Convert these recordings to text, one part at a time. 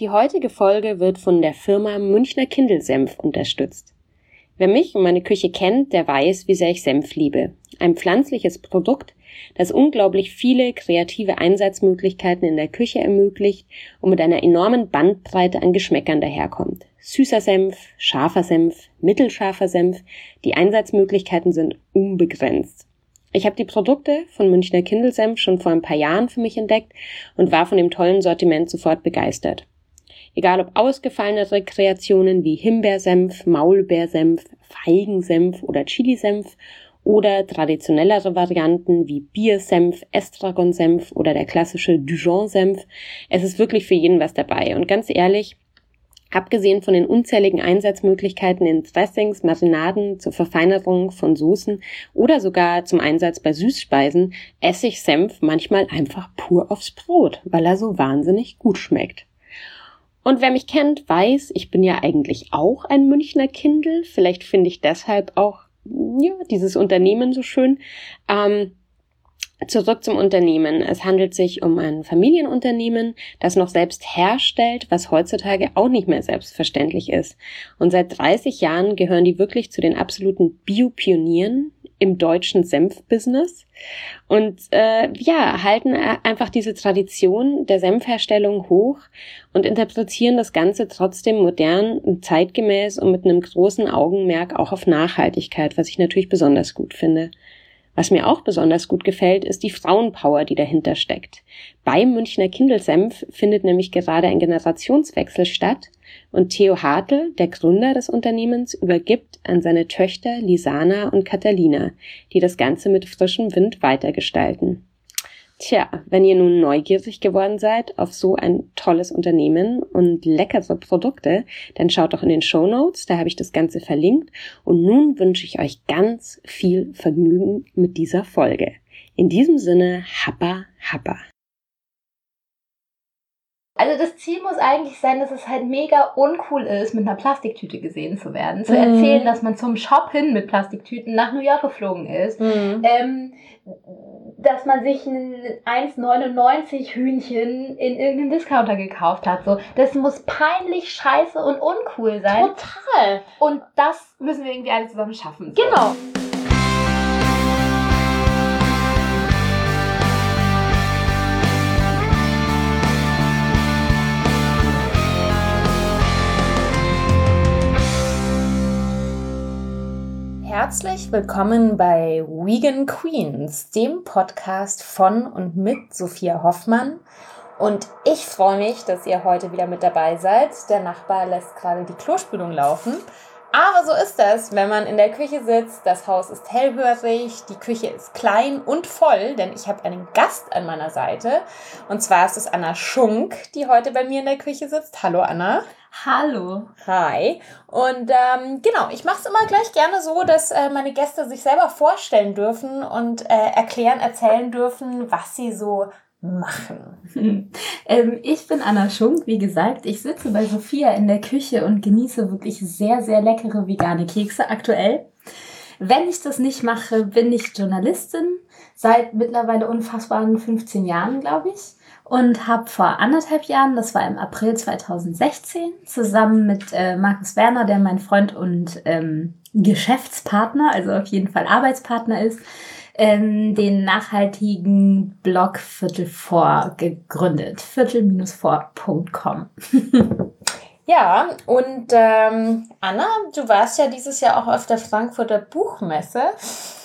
Die heutige Folge wird von der Firma Münchner Kindelsenf unterstützt. Wer mich und meine Küche kennt, der weiß, wie sehr ich Senf liebe. Ein pflanzliches Produkt, das unglaublich viele kreative Einsatzmöglichkeiten in der Küche ermöglicht und mit einer enormen Bandbreite an Geschmäckern daherkommt. Süßer Senf, scharfer Senf, mittelscharfer Senf, die Einsatzmöglichkeiten sind unbegrenzt. Ich habe die Produkte von Münchner Kindelsenf schon vor ein paar Jahren für mich entdeckt und war von dem tollen Sortiment sofort begeistert. Egal ob ausgefallenere Kreationen wie Himbeersenf, Maulbeersenf, Feigensenf oder Chilisenf oder traditionellere Varianten wie Biersenf, Estragonsenf oder der klassische Dijon-Senf. Es ist wirklich für jeden was dabei. Und ganz ehrlich, abgesehen von den unzähligen Einsatzmöglichkeiten in Dressings, Marinaden, zur Verfeinerung von Soßen oder sogar zum Einsatz bei Süßspeisen, esse ich Senf manchmal einfach pur aufs Brot, weil er so wahnsinnig gut schmeckt. Und wer mich kennt, weiß, ich bin ja eigentlich auch ein Münchner Kindel. Vielleicht finde ich deshalb auch ja, dieses Unternehmen so schön. Ähm, Zurück zum Unternehmen. Es handelt sich um ein Familienunternehmen, das noch selbst herstellt, was heutzutage auch nicht mehr selbstverständlich ist. Und seit 30 Jahren gehören die wirklich zu den absoluten Biopionieren im deutschen Senfbusiness und äh, ja, halten einfach diese Tradition der Senfherstellung hoch und interpretieren das Ganze trotzdem modern und zeitgemäß und mit einem großen Augenmerk auch auf Nachhaltigkeit, was ich natürlich besonders gut finde. Was mir auch besonders gut gefällt, ist die Frauenpower, die dahinter steckt. Beim Münchner Kindelsenf findet nämlich gerade ein Generationswechsel statt und Theo Hartl, der Gründer des Unternehmens, übergibt an seine Töchter Lisana und Catalina, die das Ganze mit frischem Wind weitergestalten. Tja, wenn ihr nun neugierig geworden seid auf so ein tolles Unternehmen und leckere Produkte, dann schaut doch in den Show Notes, da habe ich das Ganze verlinkt. Und nun wünsche ich euch ganz viel Vergnügen mit dieser Folge. In diesem Sinne, happa, happa. Also das Ziel muss eigentlich sein, dass es halt mega uncool ist, mit einer Plastiktüte gesehen zu werden. Zu mhm. erzählen, dass man zum Shop hin mit Plastiktüten nach New York geflogen ist. Mhm. Ähm, dass man sich ein 1,99 Hühnchen in irgendeinem Discounter gekauft hat. So, das muss peinlich, scheiße und uncool sein. Total. Und das müssen wir irgendwie alle zusammen schaffen. So. Genau. Herzlich willkommen bei Vegan Queens, dem Podcast von und mit Sophia Hoffmann. Und ich freue mich, dass ihr heute wieder mit dabei seid. Der Nachbar lässt gerade die Klospülung laufen. Aber so ist das, wenn man in der Küche sitzt. Das Haus ist hellhörig, die Küche ist klein und voll, denn ich habe einen Gast an meiner Seite. Und zwar ist es Anna Schunk, die heute bei mir in der Küche sitzt. Hallo Anna. Hallo. Hi. Und ähm, genau, ich mache es immer gleich gerne so, dass äh, meine Gäste sich selber vorstellen dürfen und äh, erklären, erzählen dürfen, was sie so machen. ähm, ich bin Anna Schunk, wie gesagt. Ich sitze bei Sophia in der Küche und genieße wirklich sehr, sehr leckere vegane Kekse aktuell. Wenn ich das nicht mache, bin ich Journalistin seit mittlerweile unfassbaren 15 Jahren, glaube ich und habe vor anderthalb Jahren, das war im April 2016, zusammen mit äh, Markus Werner, der mein Freund und ähm, Geschäftspartner, also auf jeden Fall Arbeitspartner ist, ähm, den nachhaltigen Blog Viertel vor gegründet. Viertel-vor.com. Ja, und ähm, Anna, du warst ja dieses Jahr auch auf der Frankfurter Buchmesse.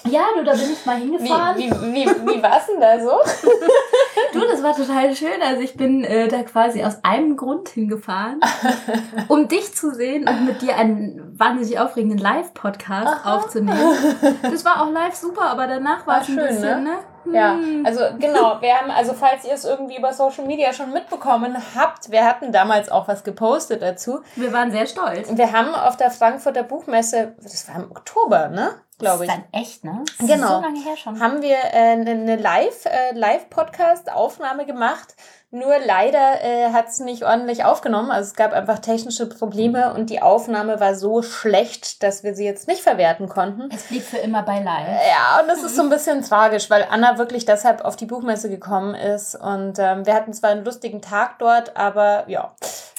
Ja, du, da bin ich mal hingefahren. Wie, wie, wie, wie war es denn da so? du, das war total schön. Also ich bin äh, da quasi aus einem Grund hingefahren, um dich zu sehen und mit dir einen wahnsinnig aufregenden Live-Podcast aufzunehmen. Das war auch live super, aber danach war, es ein schön, bisschen, ne? ne? Ja, hm. also genau, wir haben, also falls ihr es irgendwie über Social Media schon mitbekommen habt, wir hatten damals auch was gepostet dazu. Wir waren sehr stolz. Wir haben auf der Frankfurter Buchmesse, das war im Oktober, ne? Glaube ich. Das ist dann echt, ne? Das genau. Ist so lange her schon. Haben wir äh, eine Live, äh, Live-Podcast-Aufnahme gemacht nur leider äh, hat es nicht ordentlich aufgenommen. Also es gab einfach technische Probleme und die Aufnahme war so schlecht, dass wir sie jetzt nicht verwerten konnten. Es blieb für immer bei live. Ja, und das ist so ein bisschen tragisch, weil Anna wirklich deshalb auf die Buchmesse gekommen ist. Und ähm, wir hatten zwar einen lustigen Tag dort, aber ja,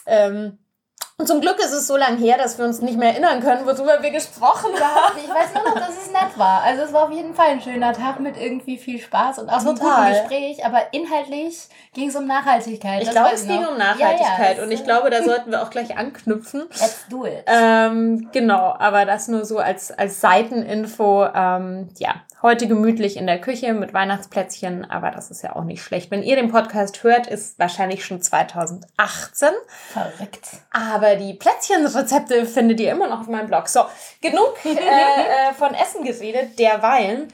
Ähm, und zum Glück ist es so lange her, dass wir uns nicht mehr erinnern können, worüber wir gesprochen haben. Ich weiß nur noch, dass es nett war. Also es war auf jeden Fall ein schöner Tag mit irgendwie viel Spaß und auch einem guten Gespräch. Aber inhaltlich ging es um Nachhaltigkeit. Ich glaube, es ging um Nachhaltigkeit. Ja, ja, und ich glaube, da sollten wir auch gleich anknüpfen. Let's do it. Ähm, genau, aber das nur so als, als Seiteninfo. Ähm, ja, heute gemütlich in der Küche mit Weihnachtsplätzchen, aber das ist ja auch nicht schlecht. Wenn ihr den Podcast hört, ist wahrscheinlich schon 2018. Verrückt. Aber die Plätzchenrezepte findet ihr immer noch auf meinem Blog. So, genug äh, äh, von Essen geredet, derweilen.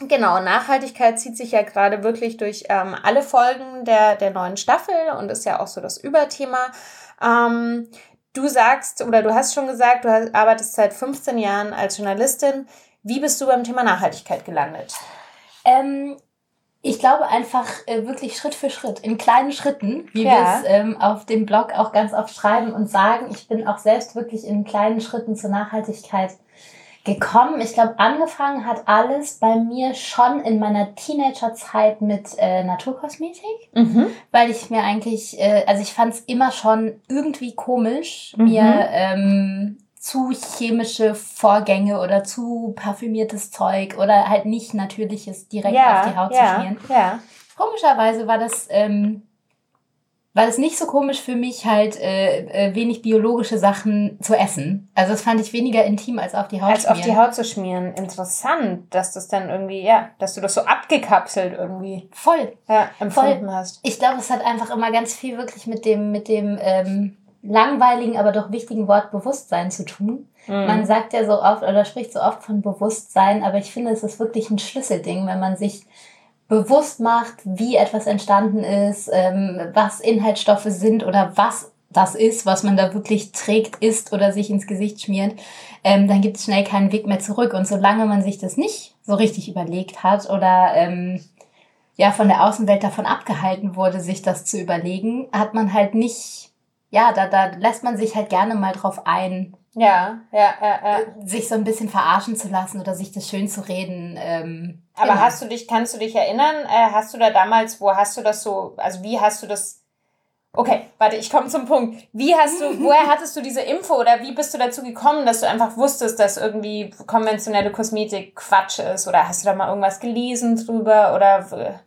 Genau, Nachhaltigkeit zieht sich ja gerade wirklich durch ähm, alle Folgen der, der neuen Staffel und ist ja auch so das Überthema. Ähm, du sagst oder du hast schon gesagt, du arbeitest seit 15 Jahren als Journalistin. Wie bist du beim Thema Nachhaltigkeit gelandet? Ähm, ich glaube einfach äh, wirklich Schritt für Schritt, in kleinen Schritten, wie ja. wir es ähm, auf dem Blog auch ganz oft schreiben und sagen. Ich bin auch selbst wirklich in kleinen Schritten zur Nachhaltigkeit gekommen. Ich glaube, angefangen hat alles bei mir schon in meiner Teenagerzeit mit äh, Naturkosmetik, mhm. weil ich mir eigentlich, äh, also ich fand es immer schon irgendwie komisch, mhm. mir ähm, zu chemische Vorgänge oder zu parfümiertes Zeug oder halt nicht natürliches direkt ja, auf die Haut ja, zu schmieren. Ja. Komischerweise war das, ähm, war das nicht so komisch für mich, halt äh, äh, wenig biologische Sachen zu essen. Also das fand ich weniger intim als auf die Haut als schmieren. Als auf die Haut zu schmieren. Interessant, dass das dann irgendwie, ja, dass du das so abgekapselt irgendwie voll ja, empfunden voll. hast. Ich glaube, es hat einfach immer ganz viel wirklich mit dem, mit dem ähm, langweiligen, aber doch wichtigen Wort Bewusstsein zu tun. Mhm. Man sagt ja so oft oder spricht so oft von Bewusstsein, aber ich finde, es ist wirklich ein Schlüsselding, wenn man sich bewusst macht, wie etwas entstanden ist, ähm, was Inhaltsstoffe sind oder was das ist, was man da wirklich trägt, isst oder sich ins Gesicht schmiert, ähm, dann gibt es schnell keinen Weg mehr zurück. Und solange man sich das nicht so richtig überlegt hat oder ähm, ja von der Außenwelt davon abgehalten wurde, sich das zu überlegen, hat man halt nicht ja, da, da lässt man sich halt gerne mal drauf ein. Ja, ja, ja, ja. Äh, sich so ein bisschen verarschen zu lassen oder sich das schön zu reden. Ähm, Aber genau. hast du dich, kannst du dich erinnern, äh, hast du da damals, wo hast du das so, also wie hast du das Okay, warte, ich komme zum Punkt. Wie hast du, woher hattest du diese Info oder wie bist du dazu gekommen, dass du einfach wusstest, dass irgendwie konventionelle Kosmetik Quatsch ist? Oder hast du da mal irgendwas gelesen drüber oder?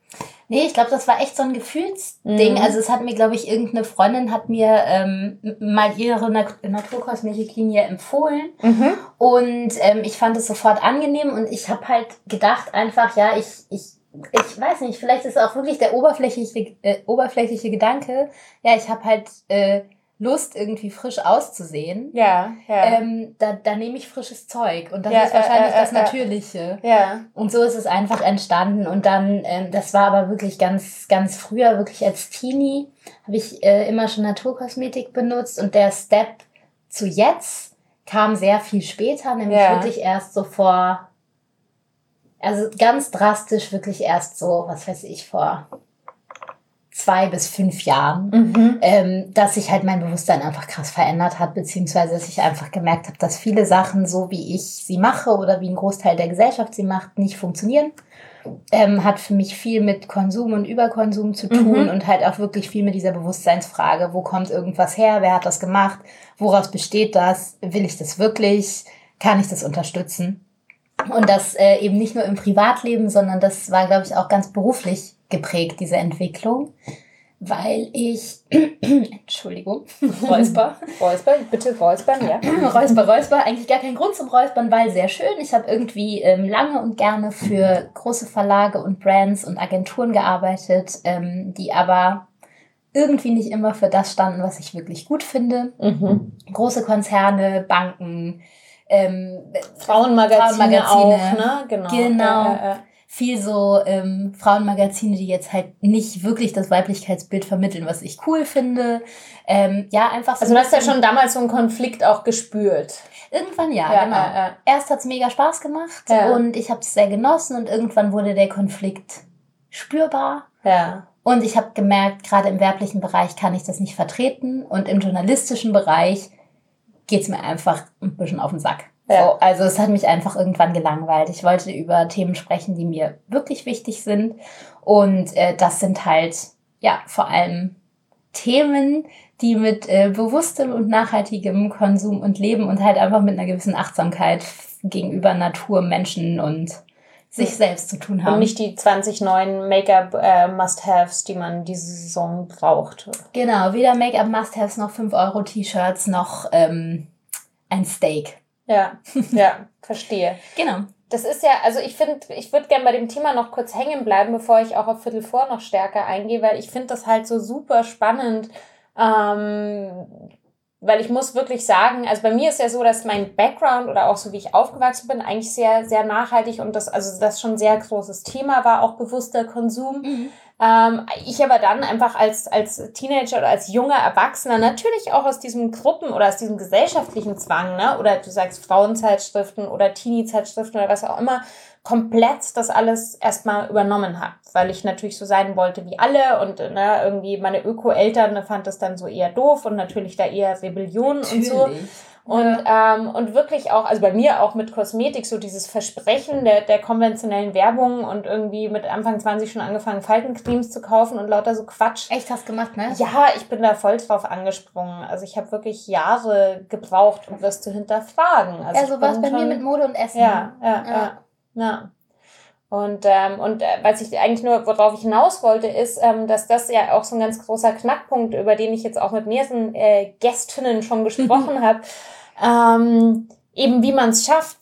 Nee, ich glaube, das war echt so ein Gefühlsding. Mhm. Also es hat mir, glaube ich, irgendeine Freundin hat mir ähm, mal ihre Nat Naturkosmetiklinie empfohlen. Mhm. Und ähm, ich fand es sofort angenehm und ich habe halt gedacht einfach, ja, ich, ich ich weiß nicht, vielleicht ist auch wirklich der oberflächliche, äh, oberflächliche Gedanke, ja, ich habe halt äh, Lust, irgendwie frisch auszusehen. Ja, ja. Ähm, da, da nehme ich frisches Zeug und das ja, ist wahrscheinlich äh, äh, das Natürliche. Ja. Und so ist es einfach entstanden. Und dann, ähm, das war aber wirklich ganz, ganz früher, wirklich als Teenie, habe ich äh, immer schon Naturkosmetik benutzt und der Step zu jetzt kam sehr viel später, nämlich ja. wirklich erst so vor also ganz drastisch wirklich erst so, was weiß ich, vor zwei bis fünf Jahren, mhm. ähm, dass sich halt mein Bewusstsein einfach krass verändert hat, beziehungsweise dass ich einfach gemerkt habe, dass viele Sachen, so wie ich sie mache oder wie ein Großteil der Gesellschaft sie macht, nicht funktionieren. Ähm, hat für mich viel mit Konsum und Überkonsum zu tun mhm. und halt auch wirklich viel mit dieser Bewusstseinsfrage, wo kommt irgendwas her, wer hat das gemacht, woraus besteht das, will ich das wirklich, kann ich das unterstützen? Und das äh, eben nicht nur im Privatleben, sondern das war, glaube ich, auch ganz beruflich geprägt, diese Entwicklung. Weil ich, Entschuldigung, Räusper. Räusper, bitte Räuspern, ja. Räusper, Räusper, eigentlich gar kein Grund zum Räuspern, weil sehr schön. Ich habe irgendwie ähm, lange und gerne für große Verlage und Brands und Agenturen gearbeitet, ähm, die aber irgendwie nicht immer für das standen, was ich wirklich gut finde. Mhm. Große Konzerne, Banken, ähm, Frauenmagazine, Frauenmagazine auch, ne? Genau. genau. Äh, äh, viel so ähm, Frauenmagazine, die jetzt halt nicht wirklich das Weiblichkeitsbild vermitteln, was ich cool finde. Ähm, ja, einfach so. Also du hast ja schon damals so einen Konflikt auch gespürt. Irgendwann ja, ja genau. Äh, äh. Erst hat's mega Spaß gemacht ja. und ich habe es sehr genossen und irgendwann wurde der Konflikt spürbar. Ja. Und ich habe gemerkt, gerade im werblichen Bereich kann ich das nicht vertreten und im journalistischen Bereich geht's mir einfach ein bisschen auf den Sack. Ja. So, also es hat mich einfach irgendwann gelangweilt. Ich wollte über Themen sprechen, die mir wirklich wichtig sind. Und äh, das sind halt, ja, vor allem Themen, die mit äh, bewusstem und nachhaltigem Konsum und Leben und halt einfach mit einer gewissen Achtsamkeit gegenüber Natur, Menschen und sich selbst zu tun haben. Und nicht die 20 neuen Make-up-Must-Haves, die man diese Saison braucht. Genau, weder Make-up Must-Haves noch 5 Euro T-Shirts noch ähm, ein Steak. Ja, ja, verstehe. Genau. Das ist ja, also ich finde, ich würde gerne bei dem Thema noch kurz hängen bleiben, bevor ich auch auf Viertel vor noch stärker eingehe, weil ich finde das halt so super spannend, ähm, weil ich muss wirklich sagen, also bei mir ist ja so, dass mein Background oder auch so wie ich aufgewachsen bin, eigentlich sehr, sehr nachhaltig und das, also das schon ein sehr großes Thema war, auch bewusster Konsum. Mhm. Ähm, ich aber dann einfach als, als Teenager oder als junger Erwachsener natürlich auch aus diesem Gruppen- oder aus diesem gesellschaftlichen Zwang, ne, oder du sagst Frauenzeitschriften oder Teenie-Zeitschriften oder was auch immer, komplett das alles erstmal übernommen habe, weil ich natürlich so sein wollte wie alle und ne, irgendwie meine Öko-Eltern fand das dann so eher doof und natürlich da eher Rebellion natürlich. und so. Und, ähm, und wirklich auch, also bei mir auch mit Kosmetik, so dieses Versprechen der, der konventionellen Werbung und irgendwie mit Anfang 20 schon angefangen, Faltencremes zu kaufen und lauter so Quatsch. Echt hast gemacht, ne? Ja, ich bin da voll drauf angesprungen. Also ich habe wirklich Jahre gebraucht, um das zu hinterfragen. Also, also was bei schon, mir mit Mode und Essen. Ja, ja, ja. ja. ja. Und, ähm, und äh, was ich eigentlich nur, worauf ich hinaus wollte, ist, ähm, dass das ja auch so ein ganz großer Knackpunkt, über den ich jetzt auch mit mehreren äh, Gästinnen schon gesprochen habe, ähm, eben wie man es schafft,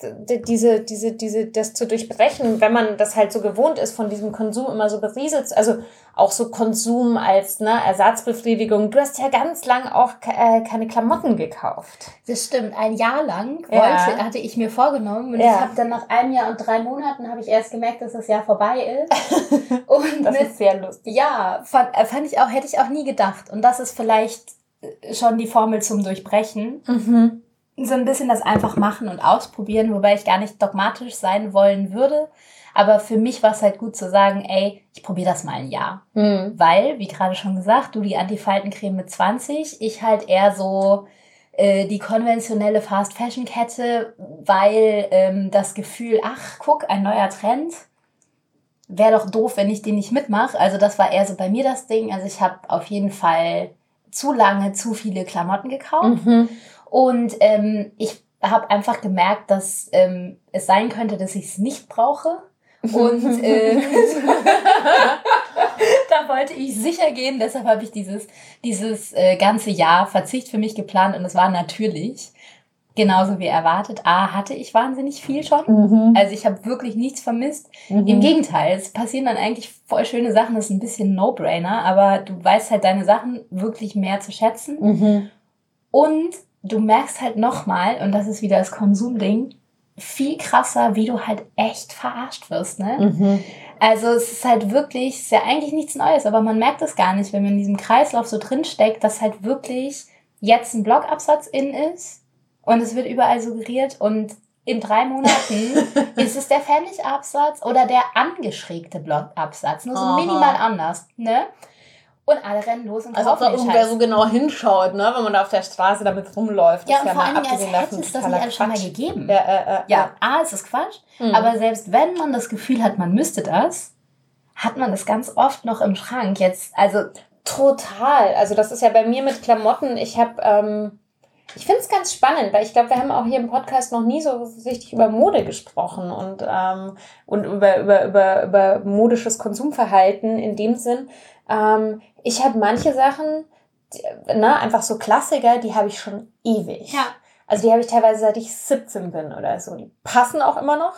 diese, diese, diese, das zu durchbrechen, wenn man das halt so gewohnt ist, von diesem Konsum immer so berieselt, also auch so Konsum als ne, Ersatzbefriedigung. Du hast ja ganz lang auch äh, keine Klamotten gekauft. Das stimmt. Ein Jahr lang wollte, ja. hatte ich mir vorgenommen und ja. ich habe dann nach einem Jahr und drei Monaten habe ich erst gemerkt, dass das Jahr vorbei ist. und das mit, ist sehr lustig. Ja, fand, äh, fand ich auch, hätte ich auch nie gedacht. Und das ist vielleicht schon die Formel zum Durchbrechen. Mhm so ein bisschen das einfach machen und ausprobieren, wobei ich gar nicht dogmatisch sein wollen würde. Aber für mich war es halt gut zu sagen, ey, ich probiere das mal ein Jahr. Mhm. Weil, wie gerade schon gesagt, du die Antifaltencreme mit 20, ich halt eher so äh, die konventionelle Fast-Fashion-Kette, weil ähm, das Gefühl, ach, guck, ein neuer Trend, wäre doch doof, wenn ich den nicht mitmache. Also das war eher so bei mir das Ding. Also ich habe auf jeden Fall zu lange zu viele Klamotten gekauft. Mhm. Und ähm, ich habe einfach gemerkt, dass ähm, es sein könnte, dass ich es nicht brauche. Und äh, da wollte ich sicher gehen. Deshalb habe ich dieses, dieses äh, ganze Jahr Verzicht für mich geplant und es war natürlich genauso wie erwartet. A, hatte ich wahnsinnig viel schon. Mhm. Also ich habe wirklich nichts vermisst. Mhm. Im Gegenteil, es passieren dann eigentlich voll schöne Sachen. Das ist ein bisschen No-Brainer, aber du weißt halt deine Sachen wirklich mehr zu schätzen. Mhm. Und du merkst halt nochmal, und das ist wieder das Konsumding, viel krasser, wie du halt echt verarscht wirst, ne? Mhm. Also es ist halt wirklich, es ist ja eigentlich nichts Neues, aber man merkt es gar nicht, wenn man in diesem Kreislauf so drin steckt, dass halt wirklich jetzt ein Blogabsatz in ist und es wird überall suggeriert und in drei Monaten ist es der Pfennigabsatz oder der angeschrägte Blogabsatz, nur so Aha. minimal anders, ne? Und alle rennen los und kaufen Also ob da irgendwer so genau hinschaut, ne? wenn man da auf der Straße damit rumläuft. Ja, und vor allem, als hätte es das nicht alles schon mal gegeben. Ja, äh, äh, ja, A, ist das Quatsch. Mhm. Aber selbst wenn man das Gefühl hat, man müsste das, hat man das ganz oft noch im Schrank. Jetzt, also... Total. Also das ist ja bei mir mit Klamotten. Ich habe... Ähm, ich finde es ganz spannend, weil ich glaube, wir haben auch hier im Podcast noch nie so richtig über Mode gesprochen und, ähm, und über, über, über, über modisches Konsumverhalten in dem Sinn. Ähm, ich habe manche Sachen, die, ne, einfach so Klassiker, die habe ich schon ewig. Ja. Also die habe ich teilweise seit ich 17 bin oder so. Die passen auch immer noch.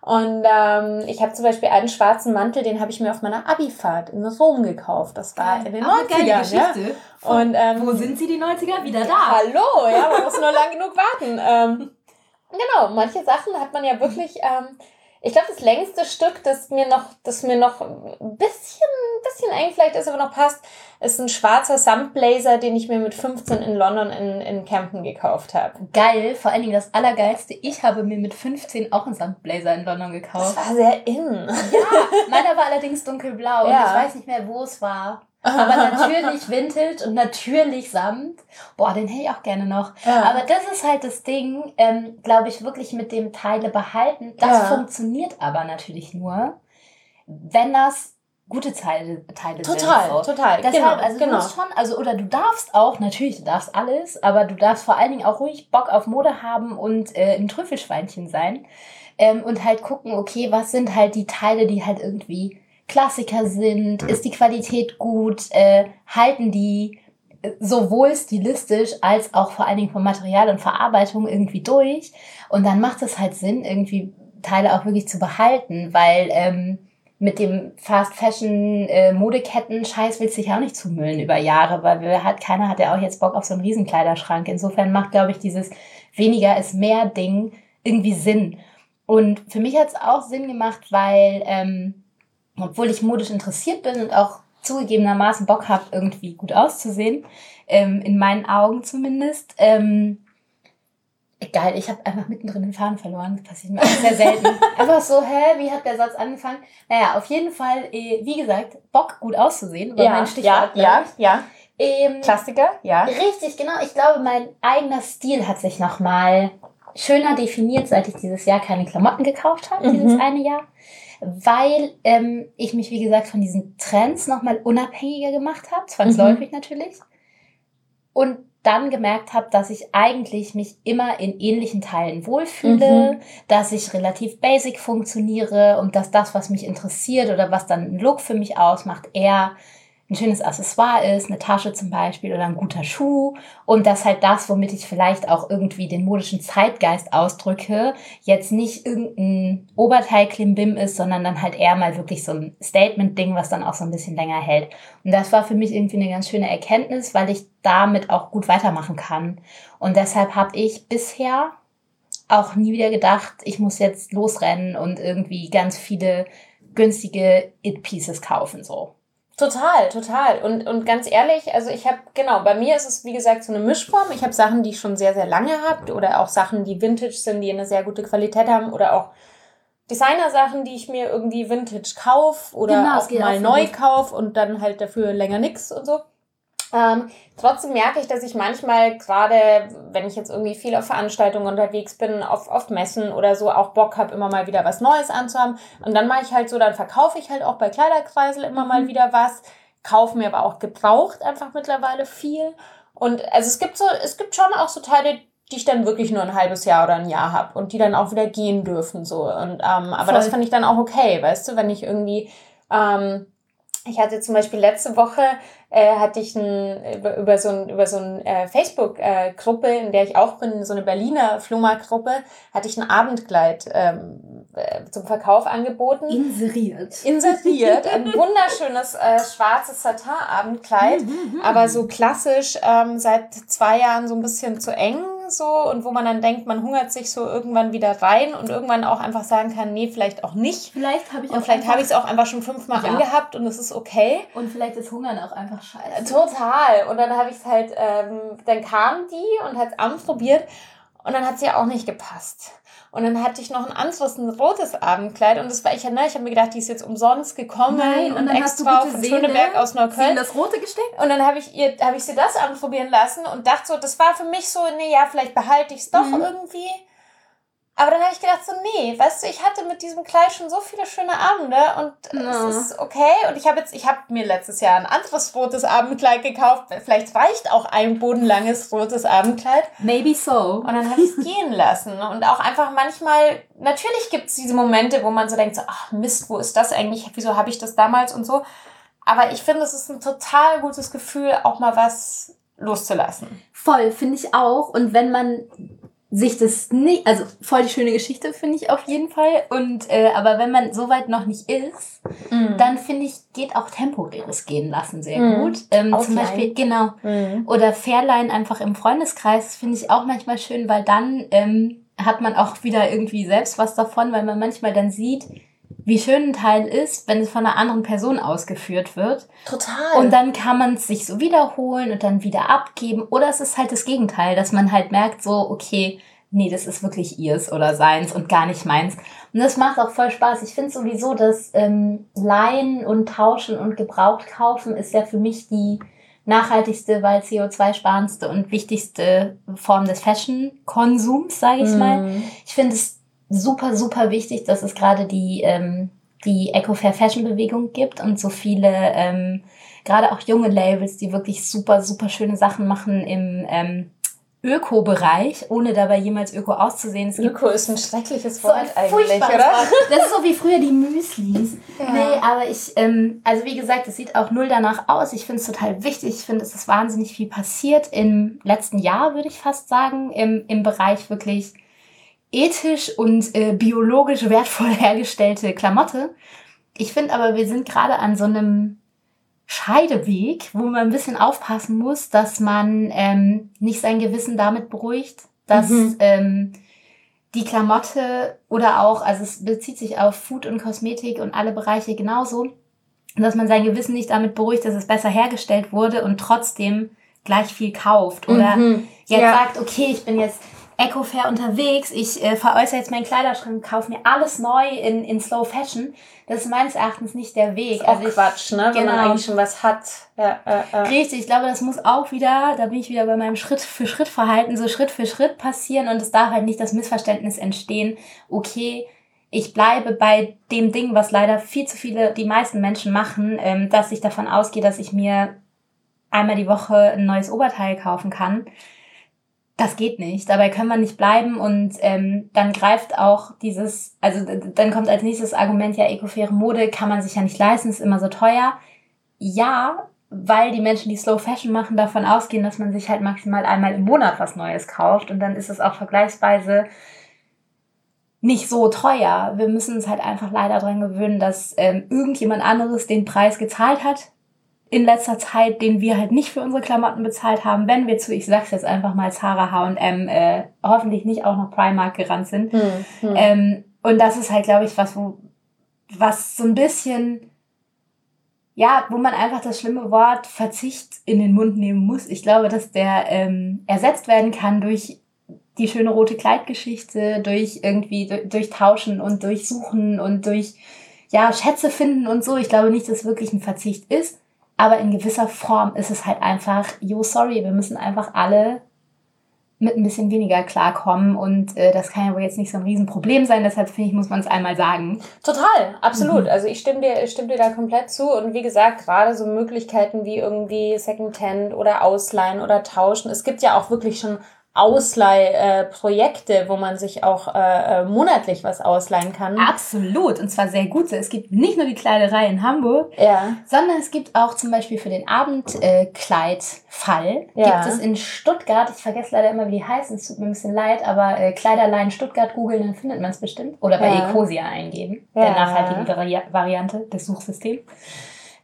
Und ähm, ich habe zum Beispiel einen schwarzen Mantel, den habe ich mir auf meiner Abifahrt in Rom gekauft. Das war in den Ach, 90ern. Ja. Und, ähm, Wo sind sie, die 90er? Wieder da. Hallo, ja, man muss nur lang genug warten. Ähm, genau, manche Sachen hat man ja wirklich ähm, ich glaube, das längste Stück, das mir noch, das mir noch ein bisschen, ein bisschen eng vielleicht ist, aber noch passt, ist ein schwarzer Samtblazer, den ich mir mit 15 in London in, in Campen gekauft habe. Geil, vor allen Dingen das Allergeilste. Ich habe mir mit 15 auch einen Samtblazer in London gekauft. Das war sehr in. Ja, meiner war allerdings dunkelblau ja. und ich weiß nicht mehr, wo es war. Aber natürlich Vintage und natürlich Samt. Boah, den hätte ich auch gerne noch. Ja. Aber das ist halt das Ding, ähm, glaube ich, wirklich mit dem Teile behalten. Das ja. funktioniert aber natürlich nur, wenn das gute Teile, Teile total, sind. So. Total, Deshalb, genau, also genau. du musst schon, also oder du darfst auch, natürlich, du darfst alles, aber du darfst vor allen Dingen auch ruhig Bock auf Mode haben und äh, ein Trüffelschweinchen sein. Ähm, und halt gucken, okay, was sind halt die Teile, die halt irgendwie Klassiker sind, ist die Qualität gut, äh, halten die äh, sowohl stilistisch als auch vor allen Dingen vom Material und Verarbeitung irgendwie durch. Und dann macht es halt Sinn, irgendwie Teile auch wirklich zu behalten, weil ähm, mit dem Fast Fashion äh, Modeketten Scheiß willst du dich auch nicht zumüllen über Jahre, weil wir hat, keiner hat ja auch jetzt Bock auf so einen Riesenkleiderschrank. Insofern macht, glaube ich, dieses weniger ist mehr Ding irgendwie Sinn. Und für mich hat es auch Sinn gemacht, weil, ähm, obwohl ich modisch interessiert bin und auch zugegebenermaßen Bock habe, irgendwie gut auszusehen, ähm, in meinen Augen zumindest, ähm, Geil, ich habe einfach mittendrin den Faden verloren. Das passiert mir sehr selten. einfach so, hä, wie hat der Satz angefangen? Naja, auf jeden Fall, äh, wie gesagt, Bock gut auszusehen, war ja, mein Stichwort. ja, ja, ja. Ähm, Klassiker, ja. Richtig, genau. Ich glaube, mein eigener Stil hat sich nochmal schöner definiert, seit ich dieses Jahr keine Klamotten gekauft habe, Mhm. dieses eine Jahr. Weil ähm, ich mich, wie gesagt, von diesen Trends nochmal unabhängiger gemacht habe, zwangsläufig natürlich. Und dann gemerkt habe, dass ich eigentlich mich immer in ähnlichen Teilen wohlfühle, Mhm. dass ich relativ basic funktioniere und dass das, was mich interessiert oder was dann ein Look für mich ausmacht, eher ein schönes Accessoire ist, eine Tasche zum Beispiel oder ein guter Schuh und dass halt das, womit ich vielleicht auch irgendwie den modischen Zeitgeist ausdrücke, jetzt nicht irgendein Oberteil-Klimbim ist, sondern dann halt eher mal wirklich so ein Statement-Ding, was dann auch so ein bisschen länger hält. Und das war für mich irgendwie eine ganz schöne Erkenntnis, weil ich damit auch gut weitermachen kann. Und deshalb habe ich bisher auch nie wieder gedacht, ich muss jetzt losrennen und irgendwie ganz viele günstige It-Pieces kaufen, so. Total, total. Und, und ganz ehrlich, also ich habe, genau, bei mir ist es wie gesagt so eine Mischform. Ich habe Sachen, die ich schon sehr, sehr lange habe oder auch Sachen, die Vintage sind, die eine sehr gute Qualität haben oder auch Designer-Sachen, die ich mir irgendwie Vintage kauf oder Genau, auch mal neu gut. kauf und dann halt dafür länger nix und so. Ähm, trotzdem merke ich, dass ich manchmal gerade, wenn ich jetzt irgendwie viel auf Veranstaltungen unterwegs bin, auf, auf Messen oder so, auch Bock habe, immer mal wieder was Neues anzuhaben. Und dann mache ich halt so, dann verkaufe ich halt auch bei Kleiderkreisel immer mal wieder was, kaufe mir aber auch gebraucht einfach mittlerweile viel. Und also es gibt so, es gibt schon auch so Teile, die ich dann wirklich nur ein halbes Jahr oder ein Jahr habe und die dann auch wieder gehen dürfen. so Und ähm, aber Voll. das fand ich dann auch okay, weißt du, wenn ich irgendwie ähm, ich hatte zum Beispiel letzte Woche äh, hatte ich ein, über, über so ein über so ein äh, Facebook äh, Gruppe, in der ich auch bin, so eine Berliner Flohmarkt-Gruppe, hatte ich ein Abendkleid ähm, äh, zum Verkauf angeboten. Inseriert. Inseriert, ein wunderschönes äh, schwarzes Satin-Abendkleid, aber so klassisch ähm, seit zwei Jahren so ein bisschen zu eng so und wo man dann denkt, man hungert sich so irgendwann wieder rein und irgendwann auch einfach sagen kann, nee, vielleicht auch nicht. Vielleicht habe ich Und vielleicht habe ich es auch einfach schon fünfmal Ja. angehabt und es ist okay. Und vielleicht ist Hungern auch einfach scheiße. Total. Und dann habe ich es halt, ähm, dann kam die und hat es anprobiert und dann hat sie auch nicht gepasst. Und dann hatte ich noch ein anderes, ein rotes Abendkleid und das war ich ja, ne, ich habe mir gedacht, die ist jetzt umsonst gekommen Nein, und und, dann hast du extra von Seele Schöneberg aus Sie Neukölln. das Rote gesteckt? Und dann habe ich ihr, habe ich sie das anprobieren lassen und dachte so, das war für mich so, nee, ja, vielleicht behalte ich es doch Mhm. irgendwie. Aber dann habe ich gedacht so, nee, weißt du, ich hatte mit diesem Kleid schon so viele schöne Abende und Ja. es ist okay. Und ich habe jetzt, ich habe mir letztes Jahr ein anderes rotes Abendkleid gekauft. Vielleicht reicht auch ein bodenlanges rotes Abendkleid. Maybe so. Und dann habe ich es gehen lassen. Und auch einfach manchmal, natürlich gibt es diese Momente, wo man so denkt, so, ach Mist, wo ist das eigentlich? Wieso habe ich das damals und so? Aber ich finde, es ist ein total gutes Gefühl, auch mal was loszulassen. Voll, finde ich auch. Und wenn man sich das nicht, also voll die schöne Geschichte finde ich auf jeden Fall. Und äh, aber wenn man so weit noch nicht ist, dann finde ich geht auch temporäres gehen lassen sehr Mhm. gut. Ähm, zum. Beispiel genau Mhm. oder Fairline einfach im Freundeskreis finde ich auch manchmal schön, weil dann ähm, hat man auch wieder irgendwie selbst was davon, weil man manchmal dann sieht, wie schön ein Teil ist, wenn es von einer anderen Person ausgeführt wird. Total. Und dann kann man es sich so wiederholen und dann wieder abgeben. Oder es ist halt das Gegenteil, dass man halt merkt, so, okay, nee, das ist wirklich ihrs oder seins und gar nicht meins. Und das macht auch voll Spaß. Ich finde sowieso, dass ähm, Leihen und Tauschen und Gebraucht kaufen ist ja für mich die nachhaltigste, weil CO2-sparendste und wichtigste Form des Fashion-Konsums, sage ich mal. Mhm. Ich finde es super, super wichtig, dass es gerade die ähm, die Eco-Fair Fashion Bewegung gibt und so viele, ähm, gerade auch junge Labels, die wirklich super, super schöne Sachen machen im ähm, Öko-Bereich, ohne dabei jemals Öko auszusehen. Es Öko ist ein schreckliches Wort so ein eigentlich, oder? Wort. Das ist so wie früher die Müslis. Ja. Nee, aber ich, ähm, also wie gesagt, es sieht auch null danach aus. Ich finde es total wichtig. Ich finde, es ist wahnsinnig viel passiert im letzten Jahr, würde ich fast sagen, im, im Bereich wirklich ethisch und äh, biologisch wertvoll hergestellte Klamotte. Ich finde aber, wir sind gerade an so einem Scheideweg, wo man ein bisschen aufpassen muss, dass man ähm, nicht sein Gewissen damit beruhigt, dass mhm. ähm, die Klamotte oder auch, also es bezieht sich auf Food und Kosmetik und alle Bereiche genauso, dass man sein Gewissen nicht damit beruhigt, dass es besser hergestellt wurde und trotzdem gleich viel kauft oder mhm. jetzt ja. sagt, okay, ich bin jetzt Eco-Fair unterwegs, ich äh, veräußere jetzt meinen Kleiderschrank, kaufe mir alles neu in, in Slow Fashion. Das ist meines Erachtens nicht der Weg. Ist also ich, Quatsch, ne? Genau. Wenn man genau. eigentlich schon was hat. Ja, äh, äh. Richtig, ich glaube, das muss auch wieder, da bin ich wieder bei meinem Schritt für Schritt Verhalten, so Schritt für Schritt passieren und es darf halt nicht das Missverständnis entstehen, okay, ich bleibe bei dem Ding, was leider viel zu viele, die meisten Menschen machen, ähm, dass ich davon ausgehe, dass ich mir einmal die Woche ein neues Oberteil kaufen kann das geht nicht, dabei können wir nicht bleiben und ähm, dann greift auch dieses, also dann kommt als nächstes Argument, ja, ekofaire Mode kann man sich ja nicht leisten, ist immer so teuer. Ja, weil die Menschen, die Slow Fashion machen, davon ausgehen, dass man sich halt maximal einmal im Monat was Neues kauft und dann ist es auch vergleichsweise nicht so teuer. Wir müssen uns halt einfach leider dran gewöhnen, dass ähm, irgendjemand anderes den Preis gezahlt hat in letzter Zeit, den wir halt nicht für unsere Klamotten bezahlt haben, wenn wir zu, ich sag's jetzt einfach mal, Zara, H&M, äh, hoffentlich nicht auch noch Primark gerannt sind. Hm, hm. Ähm, und das ist halt, glaube ich, was, wo, was so ein bisschen, ja, wo man einfach das schlimme Wort Verzicht in den Mund nehmen muss. Ich glaube, dass der ähm, ersetzt werden kann durch die schöne rote Kleidgeschichte, durch irgendwie, durch, durch Tauschen und durch Suchen und durch, ja, Schätze finden und so. Ich glaube nicht, dass es wirklich ein Verzicht ist. Aber in gewisser Form ist es halt einfach, yo, sorry, wir müssen einfach alle mit ein bisschen weniger klarkommen und äh, das kann ja wohl jetzt nicht so ein Riesenproblem sein, deshalb finde ich, muss man es einmal sagen. Total, absolut. Mhm. Also ich stimme dir, ich stimme dir da komplett zu und wie gesagt, gerade so Möglichkeiten wie irgendwie Secondhand oder Ausleihen oder Tauschen. Es gibt ja auch wirklich schon Ausleihprojekte, äh, wo man sich auch äh, äh, monatlich was ausleihen kann. Absolut, und zwar sehr gut. Es gibt nicht nur die Kleiderei in Hamburg, ja. sondern es gibt auch zum Beispiel für den Abendkleidfall, äh, ja. gibt es in Stuttgart, ich vergesse leider immer, wie die heißen, es tut mir ein bisschen leid, aber äh, Kleiderlein Stuttgart googeln, dann findet man es bestimmt. Oder bei ja. Ecosia eingeben, der nachhaltigen Vari Variante des Systems.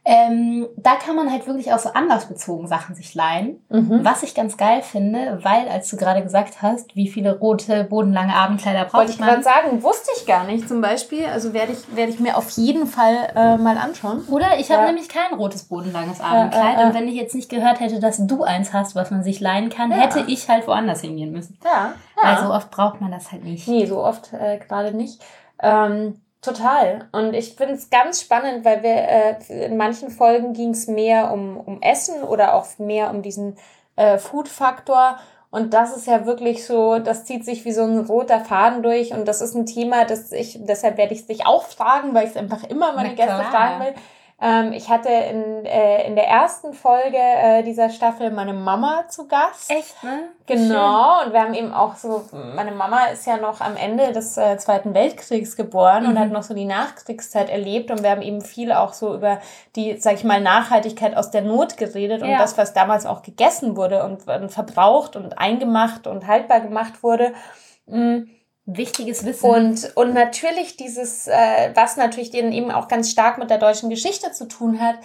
Ähm, da kann man halt wirklich auch so anlassbezogen Sachen sich leihen. Mhm. Was ich ganz geil finde, weil, als du gerade gesagt hast, wie viele rote, bodenlange Abendkleider braucht Wollte ich gerade sagen, wusste ich gar nicht zum Beispiel. Also werde ich, werde ich mir auf jeden Fall äh, mal anschauen. Oder ich ja. habe nämlich kein rotes, bodenlanges Abendkleid. Äh, äh, und wenn ich jetzt nicht gehört hätte, dass du eins hast, was man sich leihen kann, ja. hätte ich halt woanders hingehen müssen. Ja. ja. Weil so oft braucht man das halt nicht. Nee, so oft äh, gerade nicht. Ähm, Total. Und ich finde es ganz spannend, weil wir äh, in manchen Folgen ging es mehr um, um Essen oder auch mehr um diesen äh, Food-Faktor. Und das ist ja wirklich so, das zieht sich wie so ein roter Faden durch. Und das ist ein Thema, das ich, deshalb werde ich dich auch fragen, weil ich es einfach immer meine Gäste fragen will. Ähm, ich hatte in, äh, in der ersten Folge äh, dieser Staffel meine Mama zu Gast. Echt, ne? Genau. Schön. Und wir haben eben auch so, meine Mama ist ja noch am Ende des äh, Zweiten Weltkriegs geboren mhm. und hat noch so die Nachkriegszeit erlebt. Und wir haben eben viel auch so über die, sag ich mal, Nachhaltigkeit aus der Not geredet ja. und das, was damals auch gegessen wurde und, und verbraucht und eingemacht und haltbar gemacht wurde. Mhm wichtiges Wissen. Und, und natürlich dieses, äh, was natürlich eben auch ganz stark mit der deutschen Geschichte zu tun hat,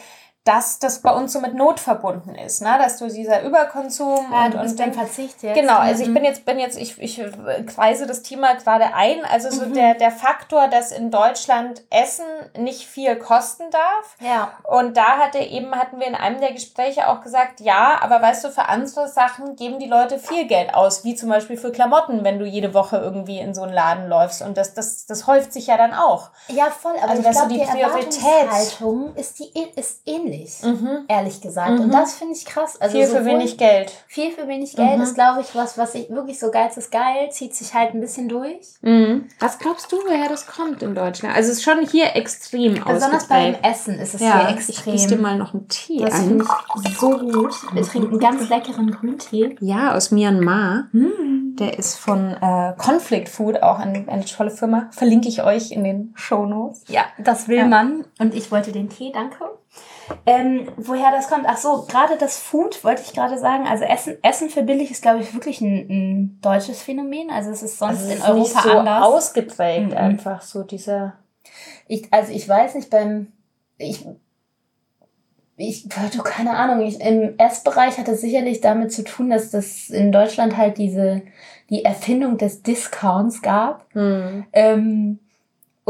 dass das bei uns so mit Not verbunden ist, ne? dass du dieser Überkonsum ja, und, und Verzicht jetzt. Genau, also mhm. ich bin jetzt, bin jetzt, ich, ich kreise das Thema gerade ein, also so mhm. der, der Faktor, dass in Deutschland Essen nicht viel kosten darf. Ja. Und da hatte eben, hatten wir in einem der Gespräche auch gesagt, ja, aber weißt du, für andere Sachen geben die Leute viel Geld aus, wie zum Beispiel für Klamotten, wenn du jede Woche irgendwie in so einen Laden läufst. Und das, das, das häuft sich ja dann auch. Ja, voll, aber also, ich glaube, die, die Priorität ist die ist ähnlich billig, ehrlich gesagt. Und das finde ich krass. Also viel für wenig Geld. Viel für wenig Geld Mhm. ist, glaube ich, was, was ich wirklich so geiz ist geil, zieht sich halt ein bisschen durch. Was glaubst du, woher das kommt in Deutschland? Also es ist schon hier extrem Besonders beim. Essen ist es Ja, hier ich extrem. gieße dir mal noch einen Tee das finde ich so gut. Wir trinken ganz leckeren Grüntee. Ja, aus Myanmar. Mm. Der ist von äh, Conflict Food, auch eine, eine tolle Firma. Verlinke ich euch in den Shownotes. Ja, das will Ja. man. Und ich wollte den Tee, danke. Ähm, woher das kommt? Ach so, gerade das Food wollte ich gerade sagen. Also Essen, Essen für billig ist, glaube ich, wirklich ein, ein deutsches Phänomen. Also es ist sonst Also es in ist Europa nicht so anders. ausgeprägt Mhm. einfach so dieser. Ich, also ich weiß nicht, beim ich, ich du, keine Ahnung, ich, im Essbereich hat es sicherlich damit zu tun, dass das in Deutschland halt diese die Erfindung des Discounts gab. Ähm,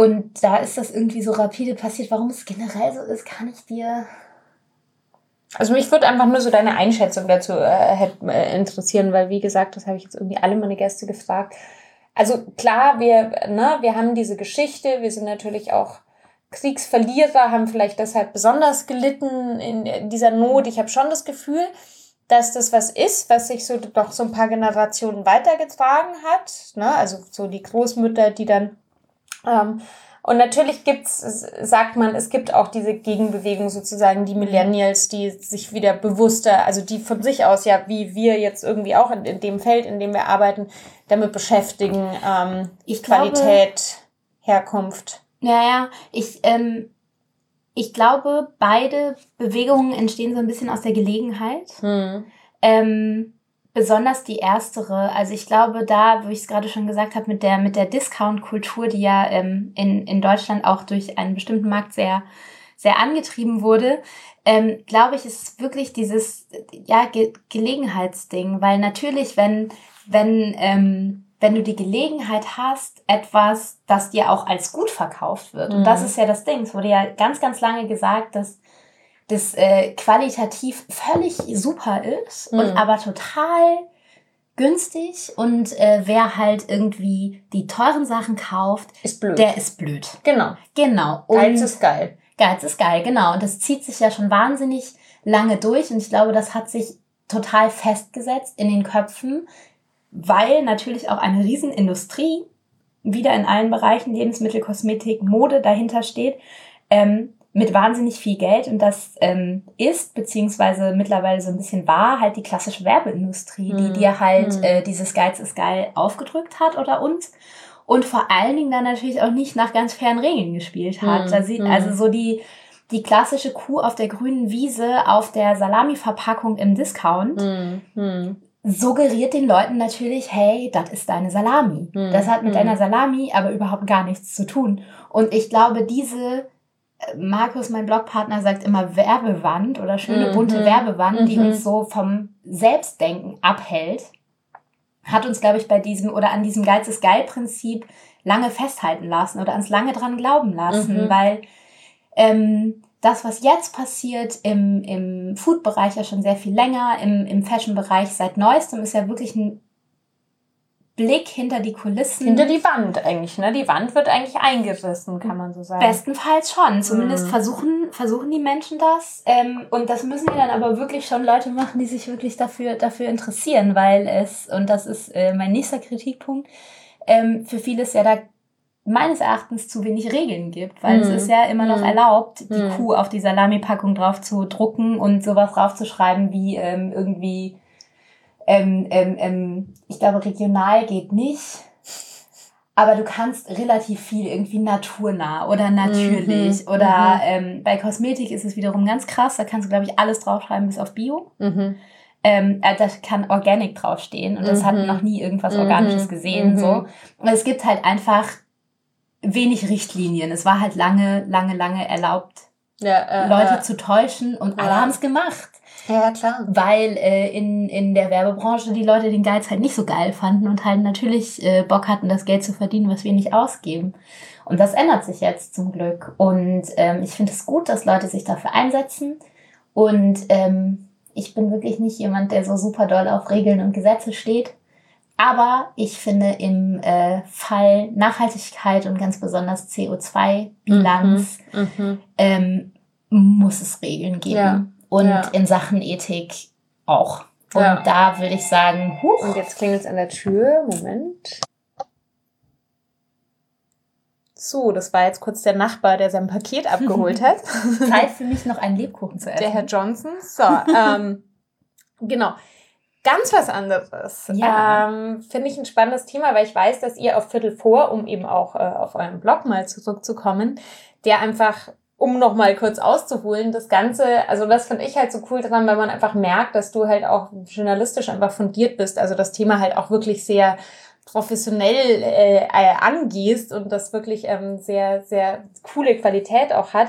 und da ist das irgendwie so rapide passiert. Warum es generell so ist, kann ich dir. Also mich würde einfach nur so deine Einschätzung dazu äh, äh, interessieren, weil wie gesagt, das habe ich jetzt irgendwie alle meine Gäste gefragt. Also klar, wir, ne, wir haben diese Geschichte, wir sind natürlich auch Kriegsverlierer, haben vielleicht deshalb besonders gelitten in dieser Not. Ich habe schon das Gefühl, dass das was ist, was sich so doch so ein paar Generationen weitergetragen hat. Ne? Also so die Großmütter, die dann ähm, und natürlich gibt's, sagt man, es gibt auch diese Gegenbewegung sozusagen, die Millennials, die sich wieder bewusster, also die von sich aus ja, wie wir jetzt irgendwie auch in, in dem Feld, in dem wir arbeiten, damit beschäftigen, ähm, Ich glaube- Qualität, Herkunft. Naja, ich, ähm, ich glaube, beide Bewegungen entstehen so ein bisschen aus der Gelegenheit. Hm. Ähm, besonders die erstere. Also ich glaube, da, wo ich es gerade schon gesagt habe, mit der, mit der Discount-Kultur, die ja ähm, in, in Deutschland auch durch einen bestimmten Markt sehr, sehr angetrieben wurde, ähm, glaube ich, ist wirklich dieses ja, Ge Gelegenheitsding. Weil natürlich, wenn, wenn, ähm, wenn du die Gelegenheit hast, etwas, das dir auch als gut verkauft wird, und das Mhm. ist ja das Ding, es wurde ja ganz, ganz lange gesagt, dass das äh, qualitativ völlig super ist und Mhm. aber total günstig und äh, wer halt irgendwie die teuren Sachen kauft, Ist blöd. der ist blöd. genau. Genau. Geiz ist geil. Geiz ist geil, genau. Und das zieht sich ja schon wahnsinnig lange durch und ich glaube, das hat sich total festgesetzt in den Köpfen, weil natürlich auch eine Riesenindustrie wieder in allen Bereichen Lebensmittel, Kosmetik, Mode dahinter steht, ähm, mit wahnsinnig viel Geld und das ähm, ist beziehungsweise mittlerweile so ein bisschen war halt die klassische Werbeindustrie, die Hm. dir halt Hm. äh, dieses Geiz ist geil aufgedrückt hat oder uns und vor allen Dingen dann natürlich auch nicht nach ganz fairen Regeln gespielt hat. Hm, Da sieht hm. also so die die klassische Kuh auf der grünen Wiese auf der Salami-Verpackung im Discount Hm. Hm. suggeriert den Leuten natürlich, hey, das ist deine Salami. Hm, Das hat mit hm. deiner Salami aber überhaupt gar nichts zu tun. Und ich glaube, diese, Markus, mein Blogpartner, sagt immer Werbewand oder schöne Mhm, bunte Werbewand, die mhm. uns so vom Selbstdenken abhält, hat uns, glaube ich, bei diesem oder an diesem Geiz ist geil Prinzip lange festhalten lassen oder ans lange dran glauben lassen, Mhm. weil ähm, das, was jetzt passiert im, im Food-Bereich ja schon sehr viel länger, im, im Fashion-Bereich seit neuestem, ist ja wirklich ein Blick hinter die Kulissen. Hinter die Wand eigentlich, ne? Die Wand wird eigentlich eingerissen, kann man so sagen. Bestenfalls schon. Zumindest Mhm. versuchen, versuchen die Menschen das. Ähm, und das müssen die dann aber wirklich schon Leute machen, die sich wirklich dafür, dafür interessieren, weil es, und das ist äh, mein nächster Kritikpunkt, ähm, für vieles ja da meines Erachtens zu wenig Regeln gibt, weil Mhm. es ist ja immer noch Mhm. erlaubt, die Mhm. Kuh auf die Salami-Packung drauf zu drucken und sowas draufzuschreiben wie ähm, irgendwie, ähm, ähm, ähm, ich glaube, regional geht nicht. Aber du kannst relativ viel irgendwie naturnah oder natürlich. Mhm, Oder mhm. ähm, bei Kosmetik ist es wiederum ganz krass. Da kannst du, glaube ich, alles draufschreiben bis auf Bio. Mhm. Ähm, äh, da kann Organic draufstehen und das hat Mhm. noch nie irgendwas Mhm, Organisches gesehen. mhm. So. Und es gibt halt einfach wenig Richtlinien. Es war halt lange, lange, lange erlaubt, Ja, äh, Leute äh, zu täuschen und alle Ja. haben es gemacht. Ja, klar. Weil äh, in, in der Werbebranche die Leute den Geiz halt nicht so geil fanden und halt natürlich äh, Bock hatten, das Geld zu verdienen, was wir nicht ausgeben. Und das ändert sich jetzt zum Glück. Und ähm, ich finde es gut, dass Leute sich dafür einsetzen. Und ähm, ich bin wirklich nicht jemand, der so super doll auf Regeln und Gesetze steht. Aber ich finde im äh, Fall Nachhaltigkeit und ganz besonders CO2-Bilanz Mhm. ähm, muss es Regeln geben. Ja. Und Ja. in Sachen Ethik auch. Und Ja. da würde ich sagen, huch, Und jetzt klingelt es an der Tür. Moment. So, das war jetzt kurz der Nachbar, der sein Paket abgeholt hat. Zeit für mich noch einen Lebkuchen zu essen. Der Herr Johnson. So, ähm, genau. Ganz was anderes. Ja. Ähm, Finde ich ein spannendes Thema, weil ich weiß, dass ihr auf Viertel vor, um eben auch äh, auf euren Blog mal zurückzukommen, der einfach, um noch mal kurz auszuholen, das Ganze, also das finde ich halt so cool dran, weil man einfach merkt, dass du halt auch journalistisch einfach fundiert bist, also das Thema halt auch wirklich sehr professionell äh, äh, angehst und das wirklich ähm, sehr, sehr coole Qualität auch hat.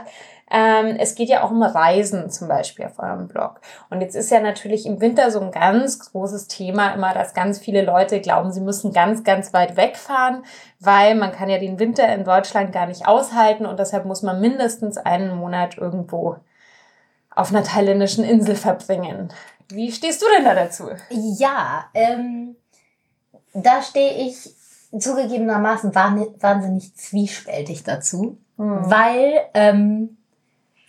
Ähm, es geht ja auch um Reisen zum Beispiel auf eurem Blog. Und jetzt ist ja natürlich im Winter so ein ganz großes Thema immer, dass ganz viele Leute glauben, sie müssen ganz, ganz weit wegfahren, weil man kann ja den Winter in Deutschland gar nicht aushalten und deshalb muss man mindestens einen Monat irgendwo auf einer thailändischen Insel verbringen. Wie stehst du denn da dazu? Ja, ähm, da stehe ich zugegebenermaßen wahn- wahnsinnig zwiespältig dazu, weil ähm,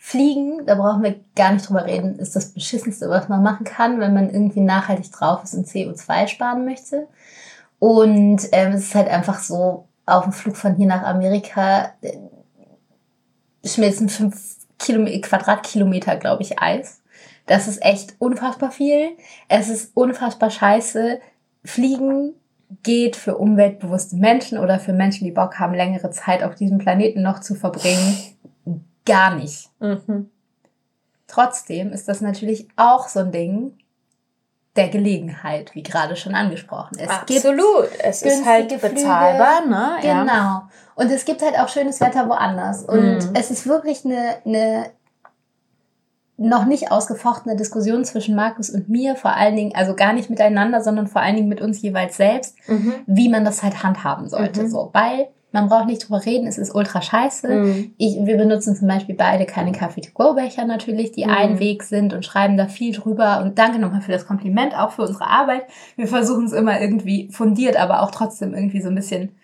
Fliegen, da brauchen wir gar nicht drüber reden, ist das beschissenste, was man machen kann, wenn man irgendwie nachhaltig drauf ist und CO2 sparen möchte. Und ähm, es ist halt einfach so, auf dem Flug von hier nach Amerika äh, schmilzen fünf Kilome Quadratkilometer, glaube ich, Eis. Das ist echt unfassbar viel. Es ist unfassbar scheiße. Fliegen geht für umweltbewusste Menschen oder für Menschen, die Bock haben, längere Zeit auf diesem Planeten noch zu verbringen, gar nicht. Mhm. Trotzdem ist das natürlich auch so ein Ding der Gelegenheit, wie gerade schon angesprochen. Es Absolut. Es ist halt Flüge. bezahlbar, ne? Ja. Genau. Und es gibt halt auch schönes Wetter woanders. Und Mhm. es ist wirklich eine, eine noch nicht ausgefochtene Diskussion zwischen Markus und mir, vor allen Dingen, also gar nicht miteinander, sondern vor allen Dingen mit uns jeweils selbst, Mhm. wie man das halt handhaben sollte. Mhm. So, weil man braucht nicht drüber reden, es ist ultra scheiße. Mhm. Ich, wir benutzen zum Beispiel beide keine Kaffee-to-go-Becher natürlich, die Mhm. ein Weg sind und schreiben da viel drüber. Und danke nochmal für das Kompliment, auch für unsere Arbeit. Wir versuchen es immer irgendwie fundiert, aber auch trotzdem irgendwie so ein bisschen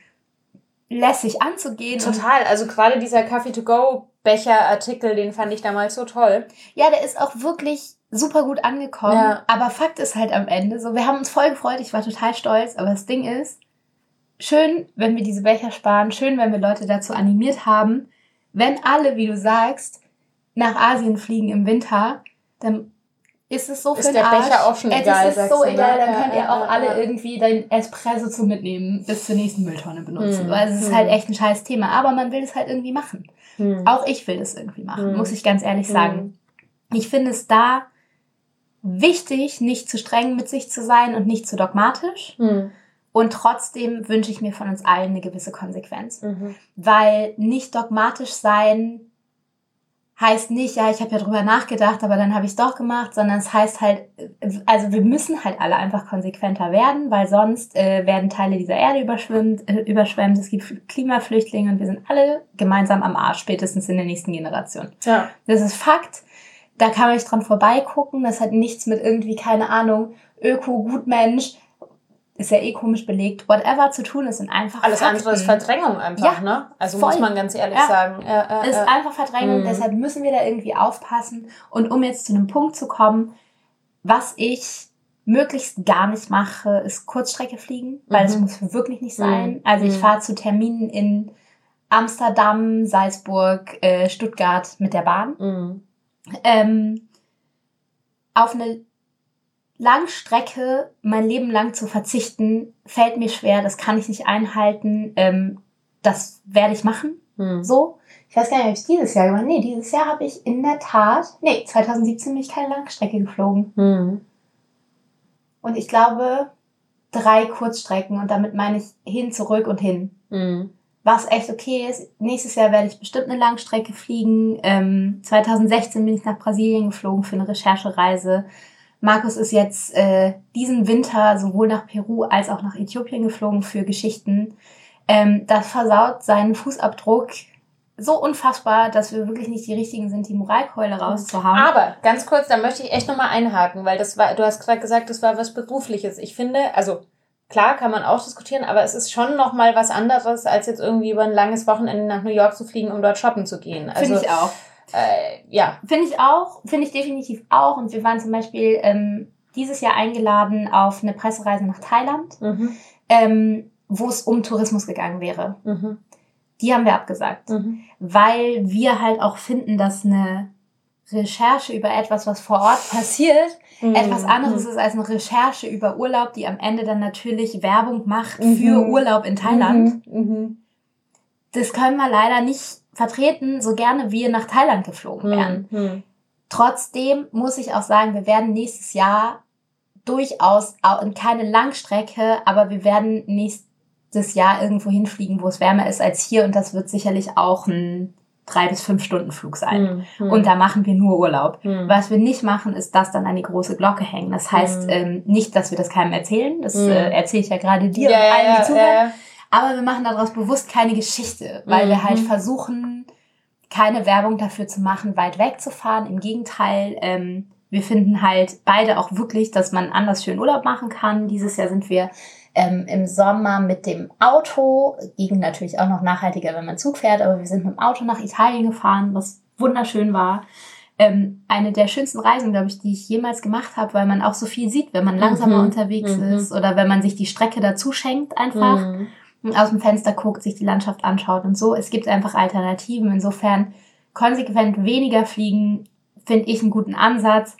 lässig anzugehen. Total. Also gerade dieser Coffee-to-go-Becher-Artikel, den fand ich damals so toll. ja, der ist auch wirklich super gut angekommen. Ja. Aber Fakt ist halt am Ende so, wir haben uns voll gefreut, ich war total stolz, aber das Ding ist, schön, wenn wir diese Becher sparen, schön, wenn wir Leute dazu animiert haben, wenn alle, wie du sagst, nach Asien fliegen im Winter, dann ist es so Ist für der den Arsch. Becher auch schon Äh, egal, Das ist sagst so ne? egal, dann Ja, könnt ihr ja, auch ja, alle irgendwie dein Espresso zu mitnehmen, bis zur nächsten Mülltonne benutzen. Hm, Weil es ist hm. halt echt ein scheiß Thema, aber man will es halt irgendwie machen. Mhm. Auch ich will das irgendwie machen, Hm. muss ich ganz ehrlich sagen. Ich finde es da wichtig, nicht zu streng mit sich zu sein und nicht zu dogmatisch. Mhm. Und trotzdem wünsche ich mir von uns allen eine gewisse Konsequenz. Mhm. Weil nicht dogmatisch sein heißt nicht, ja, ich habe ja drüber nachgedacht, aber dann habe ich es doch gemacht, sondern es heißt halt, also wir müssen halt alle einfach konsequenter werden, weil sonst äh, werden Teile dieser Erde überschwemmt, äh, überschwemmt, es gibt Klimaflüchtlinge und wir sind alle gemeinsam am Arsch, spätestens in der nächsten Generation. Ja. Das ist Fakt. Da kann man nicht dran vorbeigucken. Das hat nichts mit irgendwie, keine Ahnung, Öko, Gutmensch, ist ja eh komisch belegt, whatever zu tun. Es sind einfach Alles Fakten. andere ist Verdrängung einfach, Ja, ne? Also voll. muss man ganz ehrlich Ja. sagen. Ja, ist einfach Verdrängung, Mhm. deshalb müssen wir da irgendwie aufpassen. Und um jetzt zu einem Punkt zu kommen, was ich möglichst gar nicht mache, ist Kurzstrecke fliegen, weil es Mhm. muss wirklich nicht sein. Mhm. Also ich Mhm. fahre zu Terminen in Amsterdam, Salzburg, äh, Stuttgart mit der Bahn. Mhm. ähm, auf eine Langstrecke mein Leben lang zu verzichten, fällt mir schwer, das kann ich nicht einhalten. Ähm, das werde ich machen. Mhm. So. Ich weiß gar nicht, ob ich dieses Jahr gemacht habe. Nee, dieses Jahr habe ich in der Tat, nee, 2017 bin ich keine Langstrecke geflogen. Mhm. Und ich glaube, drei Kurzstrecken und damit meine ich hin, zurück und hin. Mhm. was echt okay ist. Nächstes Jahr werde ich bestimmt eine Langstrecke fliegen. Ähm, 2016 bin ich nach Brasilien geflogen für eine Recherchereise. Markus ist jetzt äh, diesen Winter sowohl nach Peru als auch nach Äthiopien geflogen für Geschichten. Ähm, das versaut seinen Fußabdruck so unfassbar, dass wir wirklich nicht die richtigen sind, die Moralkeule rauszuhauen. Aber ganz kurz, da möchte ich echt nochmal einhaken, weil das war, du hast gerade gesagt, das war was Berufliches. Ich finde, also klar kann man auch diskutieren, aber es ist schon nochmal was anderes, als jetzt irgendwie über ein langes Wochenende nach New York zu fliegen, um dort shoppen zu gehen. Also Finde ich auch. Äh, ja. Finde ich auch, finde ich definitiv auch. Und wir waren zum Beispiel ähm, dieses Jahr eingeladen auf eine Pressereise nach Thailand, Mhm. ähm, wo es um Tourismus gegangen wäre. Mhm. Die haben wir abgesagt, Mhm. weil wir halt auch finden, dass eine Recherche über etwas, was vor Ort passiert, Mhm. etwas anderes ist als eine Recherche über Urlaub, die am Ende dann natürlich Werbung macht Mhm. für Urlaub in Thailand. Mhm. Mhm. Das können wir leider nicht vertreten, so gerne wir nach Thailand geflogen wären. Mhm. Trotzdem muss ich auch sagen, wir werden nächstes Jahr durchaus au- keine Langstrecke, aber wir werden nächstes Jahr irgendwo hinfliegen, wo es wärmer ist als hier und das wird sicherlich auch ein drei bis fünf Stunden Flug sein. Mhm. Und da machen wir nur Urlaub. Mhm. Was wir nicht machen, ist das dann an die große Glocke hängen. Das heißt Mhm. ähm, nicht, dass wir das keinem erzählen. Das Mhm. äh, erzähle ich ja gerade dir ja, und allen, die ja, zuhören. ja. Aber wir machen daraus bewusst keine Geschichte, weil wir halt Mhm. versuchen, keine Werbung dafür zu machen, weit wegzufahren. Im Gegenteil, ähm, wir finden halt beide auch wirklich, dass man anders schön Urlaub machen kann. Dieses Jahr sind wir ähm, im Sommer mit dem Auto, ging natürlich auch noch nachhaltiger, wenn man Zug fährt, aber wir sind mit dem Auto nach Italien gefahren, was wunderschön war. Ähm, eine der schönsten Reisen, glaube ich, die ich jemals gemacht habe, weil man auch so viel sieht, wenn man langsamer Mhm. unterwegs Mhm. ist oder wenn man sich die Strecke dazu schenkt einfach Mhm. Aus dem Fenster guckt, sich die Landschaft anschaut und so. Es gibt einfach Alternativen. Insofern konsequent weniger fliegen, finde ich einen guten Ansatz.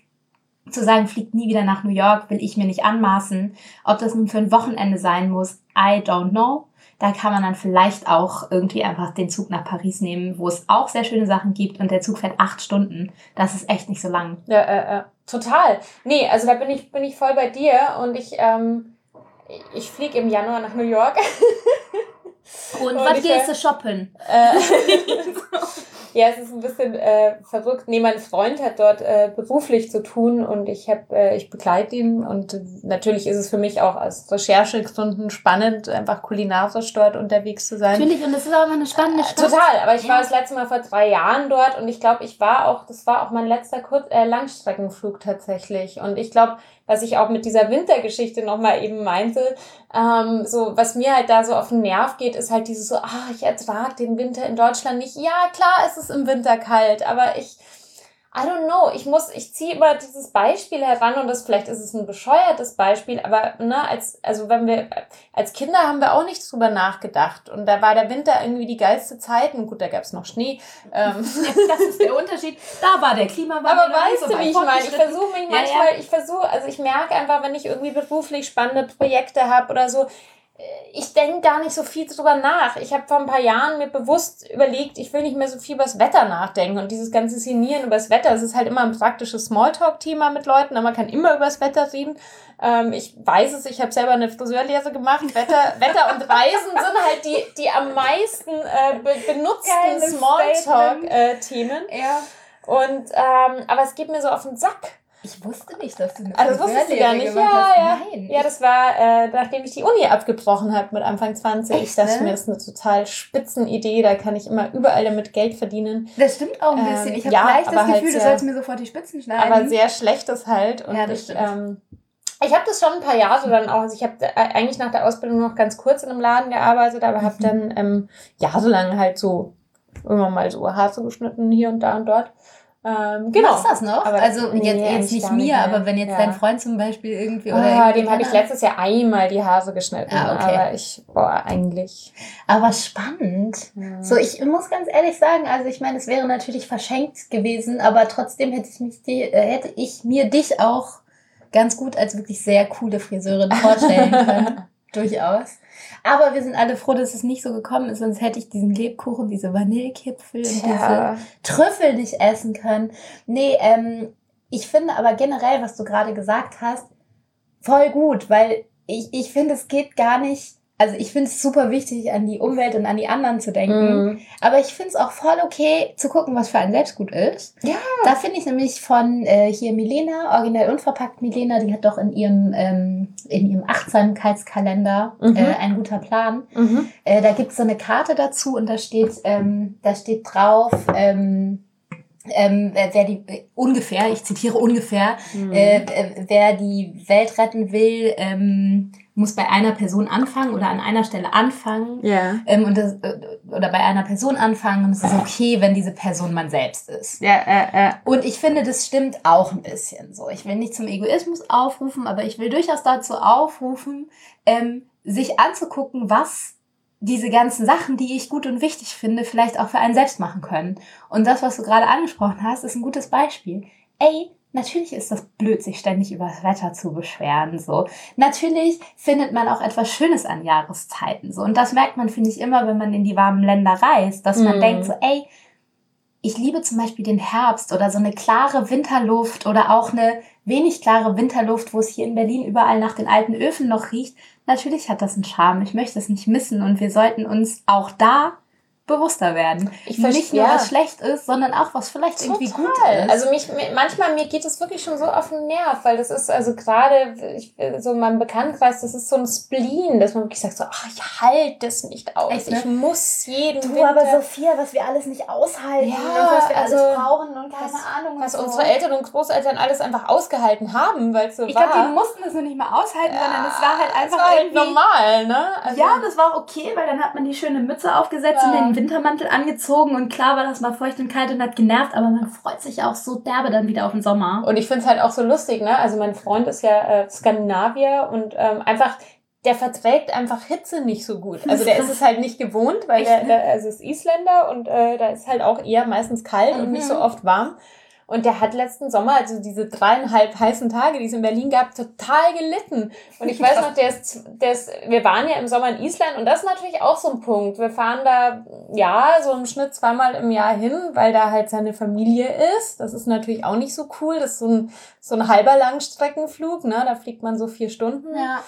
Zu sagen, fliegt nie wieder nach New York, will ich mir nicht anmaßen. Ob das nun für ein Wochenende sein muss, I don't know. Da kann man dann vielleicht auch irgendwie einfach den Zug nach Paris nehmen, wo es auch sehr schöne Sachen gibt und der Zug fährt acht Stunden. Das ist echt nicht so lang. Ja, äh, äh, total. Nee, also da bin ich, bin ich voll bei dir und ich, ähm, ich fliege im Januar nach New York. Und, Und was gehst äh, du shoppen? Äh, ja, es ist ein bisschen äh, verrückt. Nee, mein Freund hat dort äh, beruflich zu tun und ich hab, äh, ich begleite ihn und äh, natürlich ist es für mich auch aus Recherchegründen spannend, einfach kulinarisch dort unterwegs zu sein. Natürlich, und das ist auch immer eine spannende Stadt. Total, aber ich war Ja. das letzte Mal vor drei Jahren dort und ich glaube, ich war auch, das war auch mein letzter Kur äh, Langstreckenflug tatsächlich. Und ich glaube, was ich auch mit dieser Wintergeschichte nochmal eben meinte, ähm, so was mir halt da so auf den Nerv geht, ist halt dieses so, ah, ich ertrag den Winter in Deutschland nicht. Ja, klar ist es im Winter kalt, aber ich, I don't know, ich muss, ich ziehe immer dieses Beispiel heran und das vielleicht ist es ein bescheuertes Beispiel, aber ne, als, also wenn wir, als Kinder haben wir auch nicht drüber nachgedacht und da war der Winter irgendwie die geilste Zeit und gut, da gab's noch Schnee. Ähm, Das ist der Unterschied. Da war der Klimawandel. aber weißt so du, wie ich meine? Ich versuche mich Ja, manchmal, ja. ich versuche, also ich merke einfach, wenn ich irgendwie beruflich spannende Projekte habe oder so, ich denke gar nicht so viel drüber nach. Ich habe vor ein paar Jahren mir bewusst überlegt, ich will nicht mehr so viel über das Wetter nachdenken und dieses ganze Szenieren über das Wetter, das ist halt immer ein praktisches Smalltalk-Thema mit Leuten, aber man kann immer über das Wetter reden. Ähm, ich weiß es, ich habe selber eine Friseurlehre gemacht. Wetter, Wetter und Reisen sind halt die, die am meisten äh, be benutzten Smalltalk-Themen. Ja. Und, ähm, aber es geht mir so auf den Sack. Ich wusste nicht, dass du eine Ah, das wusstest du gar nicht. Ja, ja. Nein. Ja, das war, äh, nachdem ich die Uni abgebrochen habe mit Anfang 20. ich Echt, dachte ne? mir, das ist eine total spitzen Idee. Da kann ich immer überall damit Geld verdienen. das stimmt auch ein Ähm, bisschen. Ich habe ja, gleich das halt Gefühl, du sehr- sollst mir sofort die Spitzen schneiden. Aber sehr schlechtes halt. Und Ja, das ich, stimmt. ähm, ich habe das schon ein paar Jahre dann auch. Also ich habe eigentlich nach der Ausbildung noch ganz kurz in einem Laden gearbeitet, aber habe Mhm. dann ähm, jahrelang halt so immer mal so Haare geschnitten hier und da und dort. Ähm, genau. Machst das noch? Aber- also nee, jetzt, eigentlich jetzt nicht mir, mehr. aber wenn jetzt Ja. dein Freund zum Beispiel irgendwie oder Ah, irgendwie dem habe ich letztes Jahr einmal die Haare geschnitten. Ah, okay. Aber ich, boah, eigentlich. Aber spannend. Ja. So, ich muss ganz ehrlich sagen, also ich meine, es wäre natürlich verschenkt gewesen, aber trotzdem hätte ich, mich die, äh, hätte ich mir dich auch ganz gut als wirklich sehr coole Friseurin vorstellen können. Durchaus. Aber wir sind alle froh, dass es nicht so gekommen ist, sonst hätte ich diesen Lebkuchen, diese Vanillekipfel und diese. Trüffel nicht essen können. Nee, ähm, ich finde aber generell, was du gerade gesagt hast, voll gut, weil ich, ich finde, es geht gar nicht. Also ich finde es super wichtig, an die Umwelt und an die anderen zu denken. Mhm. Aber ich finde es auch voll okay, zu gucken, was für ein Selbstgut ist. Ja. Da finde ich nämlich von äh, hier Milena, originell unverpackt Milena, die hat doch in ihrem, ähm, in ihrem Achtsamkeitskalender Mhm. äh, ein guter Plan. Mhm. Äh, da gibt's so eine Karte dazu und da steht, ähm, da steht drauf, ähm, ähm, wer wer die äh, ungefähr, ich zitiere ungefähr, Mhm. äh, äh, wer die Welt retten will, ähm, muss bei einer Person anfangen oder an einer Stelle anfangen. Ja. Ähm, und das, äh, oder bei einer Person anfangen und es ist okay, wenn diese Person man selbst ist. Ja, äh, äh. Und ich finde, das stimmt auch ein bisschen so. Ich will nicht zum Egoismus aufrufen, aber ich will durchaus dazu aufrufen, ähm, sich anzugucken, was diese ganzen Sachen, die ich gut und wichtig finde, vielleicht auch für einen selbst machen können. Und das, was du gerade angesprochen hast, ist ein gutes Beispiel. Ey, natürlich ist das blöd, sich ständig über das Wetter zu beschweren, so. Natürlich findet man auch etwas Schönes an Jahreszeiten, so. Und das merkt man, finde ich, immer, wenn man in die warmen Länder reist, dass man Mhm. denkt so, ey, ich liebe zum Beispiel den Herbst oder so eine klare Winterluft oder auch eine wenig klare Winterluft, wo es hier in Berlin überall nach den alten Öfen noch riecht. Natürlich hat das einen Charme. Ich möchte es nicht missen und wir sollten uns auch da bewusster werden. Ich verstehe- nicht nur ja. was schlecht ist, sondern auch was vielleicht irgendwie gut Total. ist. Also mich, mir- manchmal mir geht es wirklich schon so auf den Nerv, weil das ist also gerade ich, so in meinem Bekanntenkreis, das ist so ein Spleen, dass man wirklich sagt so, ach, ich halte das nicht aus. Echt, ne? Ich muss jeden Du, Winter. aber Sophia, was wir alles nicht aushalten Ja, und was wir also, alles brauchen und keine was- Ahnung. was so. unsere Eltern und Großeltern alles einfach ausgehalten haben, weil es so ich war. glaube, die mussten es noch nicht mal aushalten, sondern es war halt einfach war halt irgendwie normal, ne? Also, Ja, das war auch okay, weil dann hat man die schöne Mütze aufgesetzt Ja. und den Wintermantel angezogen und klar war das mal feucht und kalt und hat genervt, aber man freut sich auch so derbe dann wieder auf den Sommer. Und ich finde es halt auch so lustig, ne? Also mein Freund ist ja äh, Skandinavier und ähm, einfach, der verträgt einfach Hitze nicht so gut. Also der ist es halt nicht gewohnt, weil der, der also ist Isländer und äh, da ist halt auch eher meistens kalt und Mhm. nicht so oft warm. Und der hat letzten Sommer, also diese dreieinhalb heißen Tage, die es in Berlin gab, total gelitten. Und ich weiß noch, der ist, der ist, wir waren ja im Sommer in Island und das ist natürlich auch so ein Punkt. Wir fahren da, ja, so im Schnitt zweimal im Jahr hin, weil da halt seine Familie ist. Das ist natürlich auch nicht so cool. Das ist so ein, so ein halber Langstreckenflug, ne? Da fliegt man so vier Stunden. Ja.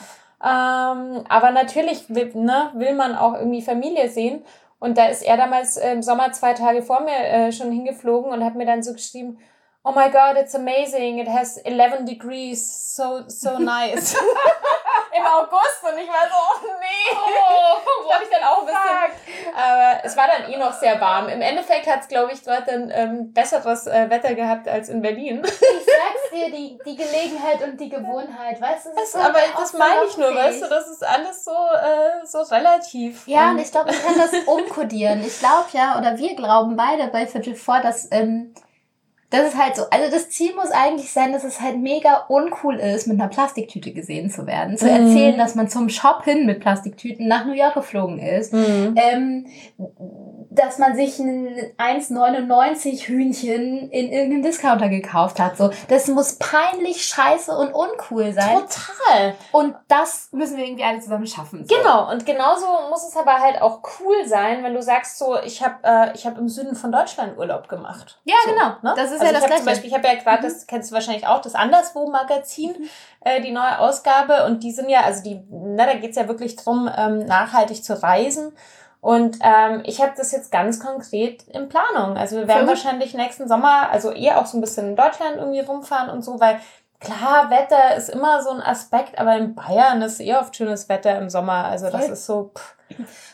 Ähm, aber natürlich will, ne, will man auch irgendwie Familie sehen. Und da ist er damals äh, im Sommer zwei Tage vor mir äh, schon hingeflogen und hat mir dann so geschrieben, oh my god, it's amazing, it has 11 degrees, so, so nice. Im August und ich war so, oh nee. das habe ich dann auch ein bisschen. Aber es war dann eh noch sehr warm. Im Endeffekt hat es, glaube ich, dort dann ähm, besseres äh, Wetter gehabt als in Berlin. Ich sag's dir, die, die Gelegenheit und die Gewohnheit, weißt du? Das, aber das meine ich nur, weißt du, das ist alles so, äh, so relativ. Ja, und ich glaube, man kann das umkodieren. Ich glaube ja, oder wir glauben beide bei Fidget 4, dass ähm, das ist halt so. Also das Ziel muss eigentlich sein, dass es halt mega uncool ist, mit einer Plastiktüte gesehen zu werden. Zu Mhm. erzählen, dass man zum Shop hin mit Plastiktüten nach New York geflogen ist. Mhm. Ähm, dass man sich ein 1,99 Hühnchen in irgendeinem Discounter gekauft hat. So, das muss peinlich, scheiße und uncool sein. Total. Und das müssen wir irgendwie alle zusammen schaffen. So. Genau, und genauso muss es aber halt auch cool sein, wenn du sagst so, ich habe äh, ich hab im Süden von Deutschland Urlaub gemacht. Ja, so, genau. Ne? Das ist also ja ich das Gleiche. Zum Beispiel, ich habe ja gerade, das kennst du wahrscheinlich auch, das Anderswo-Magazin, äh, die neue Ausgabe. Und die sind ja, also die, na, da geht's ja wirklich drum, ähm, nachhaltig zu reisen. Und ähm, ich habe das jetzt ganz konkret in Planung. Also wir werden gut. wahrscheinlich nächsten Sommer, also eher auch so ein bisschen in Deutschland irgendwie rumfahren und so, weil klar, Wetter ist immer so ein Aspekt, aber in Bayern ist eh oft schönes Wetter im Sommer. Also das ist so. Pff.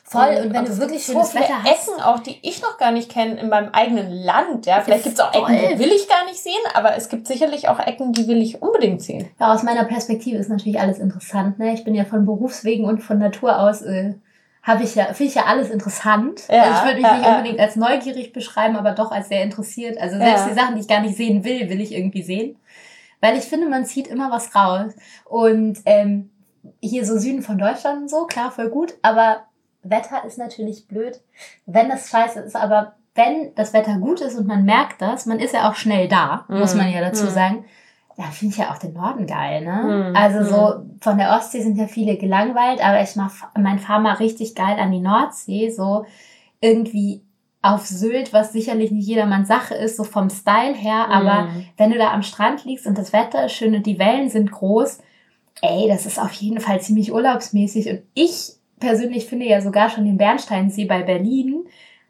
Voll. Und wenn es du wirklich schönes so Wetter hast. Ecken auch, die ich noch gar nicht kenne in meinem eigenen Land. Ja, vielleicht gibt es auch Ecken, die will ich gar nicht sehen, aber es gibt sicherlich auch Ecken, die will ich unbedingt sehen. Ja, aus meiner Perspektive ist natürlich alles interessant. Ne? Ich bin ja von Berufswegen und von Natur aus äh, habe ich ja, finde ich ja alles interessant. Ja, also ich würde mich ja, nicht unbedingt als neugierig beschreiben, aber doch als sehr interessiert. Also selbst Ja. die Sachen, die ich gar nicht sehen will, will ich irgendwie sehen. Weil ich finde, man zieht immer was raus. Und ähm, hier so Süden von Deutschland und so, klar, voll gut. Aber Wetter ist natürlich blöd, wenn das scheiße ist. Aber wenn das Wetter gut ist und man merkt das, man ist ja auch schnell da, muss Mhm. man ja dazu Mhm. sagen. Da finde ich ja auch den Norden geil, ne? Mhm. Also so von der Ostsee sind ja viele gelangweilt, aber ich mach mein fahr mal richtig geil an die Nordsee, so irgendwie auf Sylt, was sicherlich nicht jedermanns Sache ist, so vom Style her, aber Mhm. wenn du da am Strand liegst und das Wetter ist schön und die Wellen sind groß, ey, das ist auf jeden Fall ziemlich urlaubsmäßig und ich persönlich finde ja sogar schon den Bernsteinsee bei Berlin,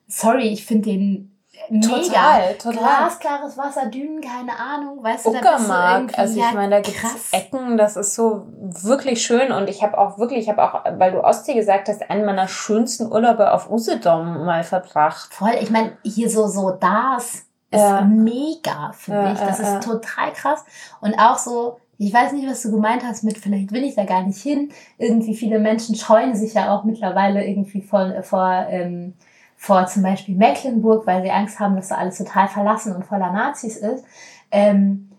sorry, ich finde den mega. Total, total. Glasklares Wasser, Dünen, keine Ahnung, weißt du, da Uckermark, irgendwie, also ich ja, meine, da gibt es Ecken, das ist so wirklich schön und ich habe auch wirklich, ich habe auch, weil du Ostsee gesagt hast, einen meiner schönsten Urlaube auf Usedom mal verbracht. Voll, ich meine, hier so, so das ist Ja. mega, finde Ja, ich. Das ist total krass. Und auch so ich weiß nicht, was du gemeint hast mit, vielleicht will ich da gar nicht hin. Irgendwie viele Menschen scheuen sich ja auch mittlerweile irgendwie vor, vor, ähm, vor zum Beispiel Mecklenburg, weil sie Angst haben, dass da alles total verlassen und voller Nazis ist. Ähm,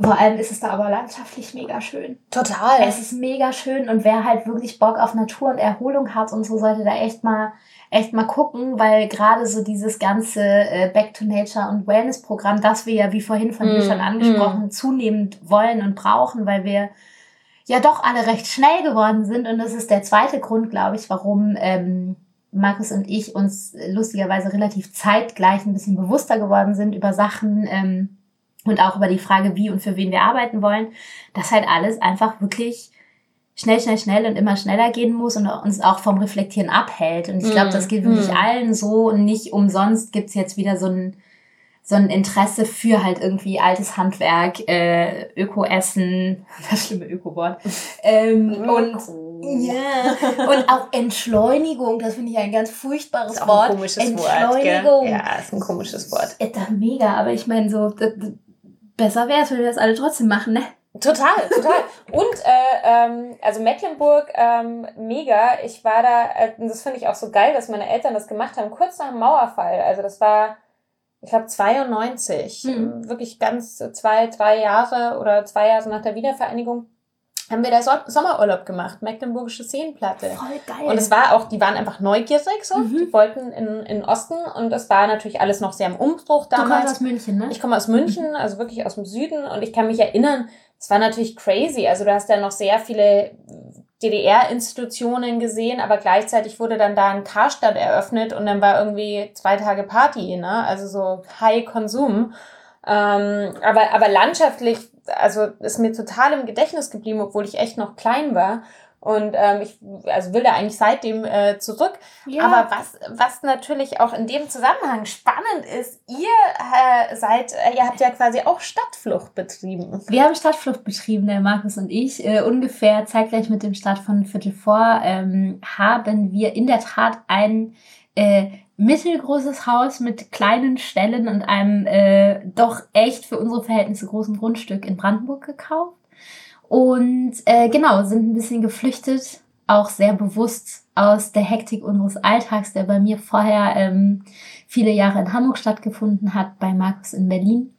vor allem ist es da aber landschaftlich mega schön. Total. Es ist mega schön und wer halt wirklich Bock auf Natur und Erholung hat und so sollte da echt mal echt mal gucken, weil gerade so dieses ganze äh, Back to Nature und Wellness Programm, das wir ja wie vorhin von mm, dir schon angesprochen mm. zunehmend wollen und brauchen, weil wir ja doch alle recht schnell geworden sind und das ist der zweite Grund, glaube ich, warum ähm, Markus und ich uns lustigerweise relativ zeitgleich ein bisschen bewusster geworden sind über Sachen. Ähm, und auch über die Frage, wie und für wen wir arbeiten wollen, dass halt alles einfach wirklich schnell, schnell, schnell und immer schneller gehen muss und uns auch vom Reflektieren abhält. Und ich glaube, das geht wirklich mm. allen so und nicht umsonst gibt's jetzt wieder so ein, so ein Interesse für halt irgendwie altes Handwerk, äh, Öko-Essen, das schlimme Öko-Wort. Ähm, und ja, und auch Entschleunigung, das finde ich ein ganz furchtbares ist auch Wort. Ein komisches Entschleunigung. Wort, gell? Ja, ist ein komisches Wort. Ist doch mega, aber ich meine so, besser wäre es, wenn wir das alle trotzdem machen, ne? Total, total. Und äh, ähm, also Mecklenburg, ähm, mega. Ich war da, äh, das finde ich auch so geil, dass meine Eltern das gemacht haben, kurz nach dem Mauerfall. Also das war, ich glaube, 92. Mhm. Wirklich ganz zwei, drei Jahre oder zwei Jahre nach der Wiedervereinigung haben wir da so Sommerurlaub gemacht, Mecklenburgische Seenplatte. Voll geil. Und es war auch, die waren einfach neugierig so, mhm. die wollten in, in Osten und es war natürlich alles noch sehr im Umbruch damals. Du kommst aus München, ne? Ich komme aus München, also wirklich aus dem Süden und ich kann mich erinnern, es war natürlich crazy. Also du hast ja noch sehr viele DDR-Institutionen gesehen, aber gleichzeitig wurde dann da ein Karstadt eröffnet und dann war irgendwie zwei Tage Party, ne? Also so High Konsum. Ähm, aber, aber landschaftlich also ist mir total im Gedächtnis geblieben, obwohl ich echt noch klein war. Und ähm, ich also will da eigentlich seitdem äh, zurück. Ja. Aber was, was natürlich auch in dem Zusammenhang spannend ist, ihr äh, seid, äh, ihr habt ja quasi auch Stadtflucht betrieben. Wir haben Stadtflucht betrieben, der Markus und ich. Äh, ungefähr zeitgleich mit dem Start von Viertel vor ähm, haben wir in der Tat ein äh, mittelgroßes Haus mit kleinen Ställen und einem äh, doch echt für unsere Verhältnisse großen Grundstück in Brandenburg gekauft. Und äh, genau, sind ein bisschen geflüchtet, auch sehr bewusst aus der Hektik unseres Alltags, der bei mir vorher ähm, viele Jahre in Hamburg stattgefunden hat, bei Markus in Berlin.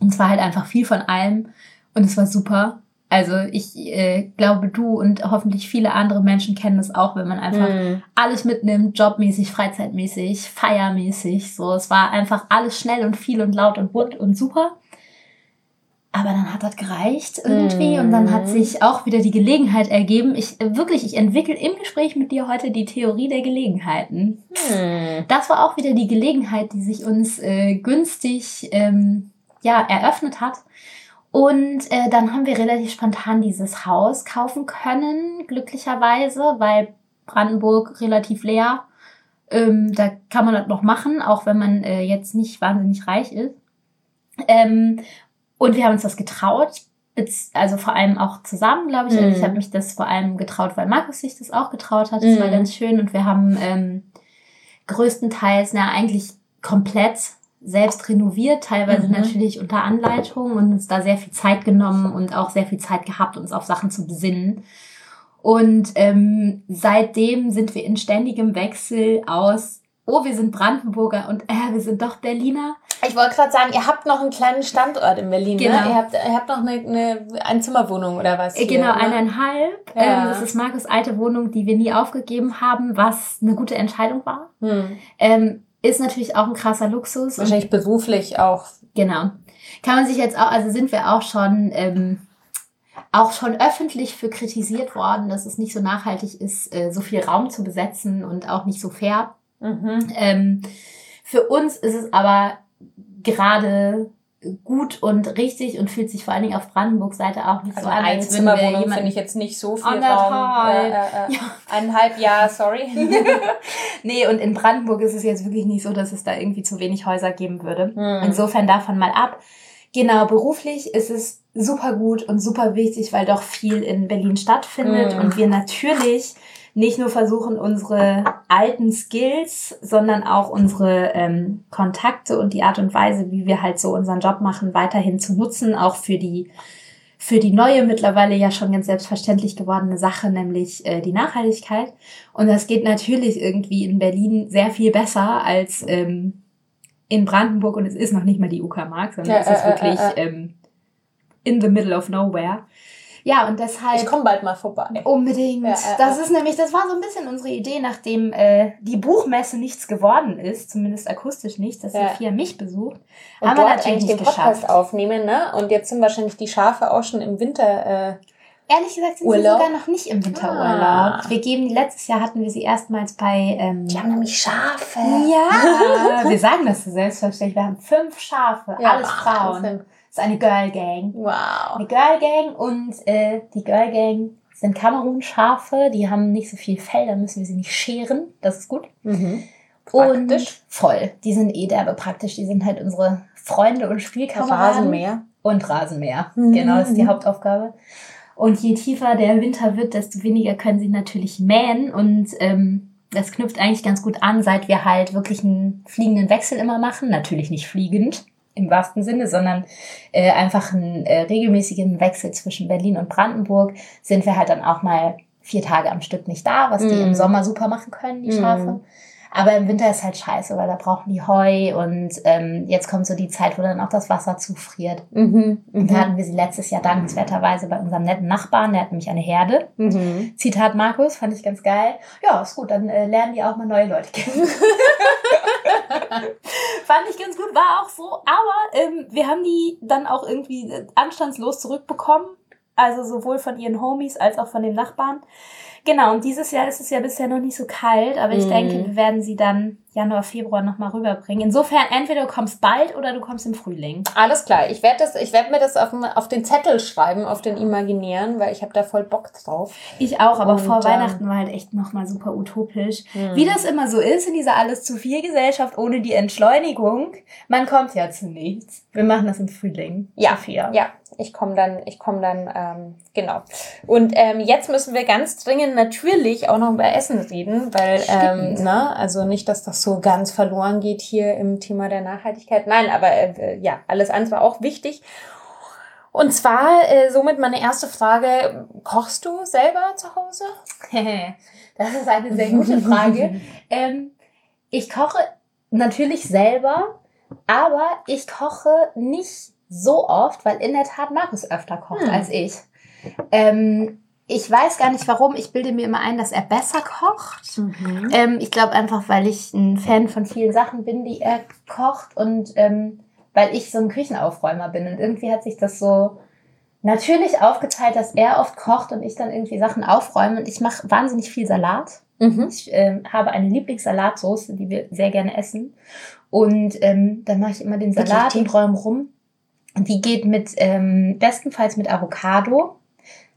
Und zwar halt einfach viel von allem. Und es war super. Also ich äh, glaube, du und hoffentlich viele andere Menschen kennen das auch, wenn man einfach mm. alles mitnimmt, jobmäßig, freizeitmäßig, feiermäßig. So, es war einfach alles schnell und viel und laut und bunt und super. Aber dann hat das gereicht irgendwie mm. und dann hat sich auch wieder die Gelegenheit ergeben. Ich äh, wirklich, ich entwickle im Gespräch mit dir heute die Theorie der Gelegenheiten. Mm. Das war auch wieder die Gelegenheit, die sich uns äh, günstig ähm, ja eröffnet hat und äh, dann haben wir relativ spontan dieses Haus kaufen können, glücklicherweise, weil Brandenburg relativ leer. Ähm, da kann man das noch machen, auch wenn man äh, jetzt nicht wahnsinnig reich ist. Ähm, und wir haben uns das getraut, also vor allem auch zusammen, glaube ich. Mhm. Ich habe mich das vor allem getraut, weil Markus sich das auch getraut hat. Das mhm. war ganz schön. Und wir haben ähm, größtenteils, na eigentlich komplett selbst renoviert, teilweise mhm. natürlich unter Anleitung und uns da sehr viel Zeit genommen und auch sehr viel Zeit gehabt, uns auf Sachen zu besinnen. Und ähm, seitdem sind wir in ständigem Wechsel aus, oh, wir sind Brandenburger und äh, wir sind doch Berliner. Ich wollte gerade sagen, ihr habt noch einen kleinen Standort in Berlin, ne? genau. ne? Ihr habt, ihr habt noch eine, eine Einzimmerwohnung oder was? Hier, genau, ne? eineinhalb. Ja. Ähm, das ist Markus alte Wohnung, die wir nie aufgegeben haben, was eine gute Entscheidung war. Hm. Ähm, ist natürlich auch ein krasser Luxus. Wahrscheinlich beruflich auch. Genau. Kann man sich jetzt auch, also sind wir auch schon, ähm, auch schon öffentlich für kritisiert worden, dass es nicht so nachhaltig ist, äh, so viel Raum zu besetzen und auch nicht so fair. Mhm. Ähm, für uns ist es aber gerade gut und richtig und fühlt sich vor allen Dingen auf Brandenburg-Seite auch nicht also so an. Eine Zimmerwohnung finde ich jetzt nicht so viel. Raum. Äh, äh, äh, ja. Eineinhalb Jahre, sorry. nee, und in Brandenburg ist es jetzt wirklich nicht so, dass es da irgendwie zu wenig Häuser geben würde. Hm. Insofern davon mal ab. Genau, beruflich ist es super gut und super wichtig, weil doch viel in Berlin stattfindet hm. und wir natürlich nicht nur versuchen, unsere alten Skills, sondern auch unsere ähm, Kontakte und die Art und Weise, wie wir halt so unseren Job machen, weiterhin zu nutzen, auch für die für die neue, mittlerweile ja schon ganz selbstverständlich gewordene Sache, nämlich äh, die Nachhaltigkeit. Und das geht natürlich irgendwie in Berlin sehr viel besser als ähm, in Brandenburg und es ist noch nicht mal die Uckermark, sondern Ja, es ist äh, äh, wirklich äh, äh. Ähm, in the middle of nowhere. Ja, und deshalb Ich komme bald mal vorbei. unbedingt. Ja, ja, das ist nämlich, das war so ein bisschen unsere Idee, nachdem äh, die Buchmesse nichts geworden ist, zumindest akustisch nicht, dass. Sophia mich besucht, Und haben wir natürlich eigentlich nicht den Podcast geschafft. aufnehmen, ne? Und jetzt sind wahrscheinlich die Schafe auch schon im Winter. Äh, Ehrlich gesagt sind Urlaub? sie sogar noch nicht im Winterurlaub. Ah. Wir geben, letztes Jahr hatten wir sie erstmals bei... Ähm, die haben nämlich Schafe. ja, wir sagen das so selbstverständlich. Wir haben fünf Schafe, Ja, alles Frauen. Ist eine Girl Gang. Wow. Eine Girl Gang und äh, die Girl Gang sind Kamerun-Schafe. Die haben nicht so viel Fell, da müssen wir sie nicht scheren. Das ist gut. Mhm. Und Praktisch. voll. Die sind eh derbe praktisch. Die sind halt unsere Freunde und Spielkameraden. Rasenmäher. Und Rasenmäher. Mhm. Genau, das ist die Hauptaufgabe. Und je tiefer der Winter wird, desto weniger können sie natürlich mähen. Und ähm, das knüpft eigentlich ganz gut an, seit wir halt wirklich einen fliegenden Wechsel immer machen. Natürlich nicht fliegend im wahrsten Sinne, sondern äh, einfach einen äh, regelmäßigen Wechsel zwischen Berlin und Brandenburg, sind wir halt dann auch mal vier Tage am Stück nicht da, was die Mhm. im Sommer super machen können, die Mhm. Schafe. Aber im Winter ist halt scheiße, weil da brauchen die Heu und ähm, jetzt kommt so die Zeit, wo dann auch das Wasser zufriert. Mhm. Und da Mhm. hatten wir sie letztes Jahr dankenswerterweise bei unserem netten Nachbarn, der hat nämlich eine Herde. Mhm. Zitat Markus, fand ich ganz geil. Ja, ist gut, dann äh, lernen die auch mal neue Leute kennen. fand ich ganz gut, war auch so. Aber ähm, wir haben die dann auch irgendwie äh, anstandslos zurückbekommen. Also sowohl von ihren Homies als auch von den Nachbarn. Genau, und dieses Jahr ist es ja bisher noch nicht so kalt, aber ich Mhm. denke, wir werden sie dann Januar, Februar nochmal rüberbringen. Insofern, entweder du kommst bald oder du kommst im Frühling. Alles klar. Ich werde das, ich werde mir das auf, den- auf den Zettel schreiben, auf den imaginären, weil ich habe da voll Bock drauf. Ich auch, aber Und, vor ähm, Weihnachten war halt echt nochmal super utopisch. Hm. Wie das immer so ist in dieser alles zu viel Gesellschaft ohne die Entschleunigung, man kommt ja zu nichts. Wir machen das im Frühling. Ja, Sophia. Ja, ich komme dann, ich komme dann, ähm, genau. Und ähm, jetzt müssen wir ganz dringend natürlich auch noch über Essen reden, weil, ähm, ne, also nicht, dass das so ganz verloren geht hier im Thema der Nachhaltigkeit. Nein, aber äh, ja, alles andere auch wichtig. Und zwar äh, somit meine erste Frage: Kochst du selber zu Hause? das ist eine sehr gute Frage. ähm, ich koche natürlich selber, aber ich koche nicht so oft, weil in der Tat Markus öfter kocht Hm. als ich. Ähm, ich weiß gar nicht warum. Ich bilde mir immer ein, dass er besser kocht. Ähm, ich glaube einfach, weil ich ein Fan von vielen Sachen bin, die er kocht und ähm, weil ich so ein Küchenaufräumer bin. Und irgendwie hat sich das so natürlich aufgeteilt, dass er oft kocht und ich dann irgendwie Sachen aufräume. Und ich mache wahnsinnig viel Salat. Mhm. Ich ähm, habe eine Lieblingssalatsoße, die wir sehr gerne essen. Und ähm, dann mache ich immer den Salat und räume rum. Die geht mit, ähm, bestenfalls mit Avocado.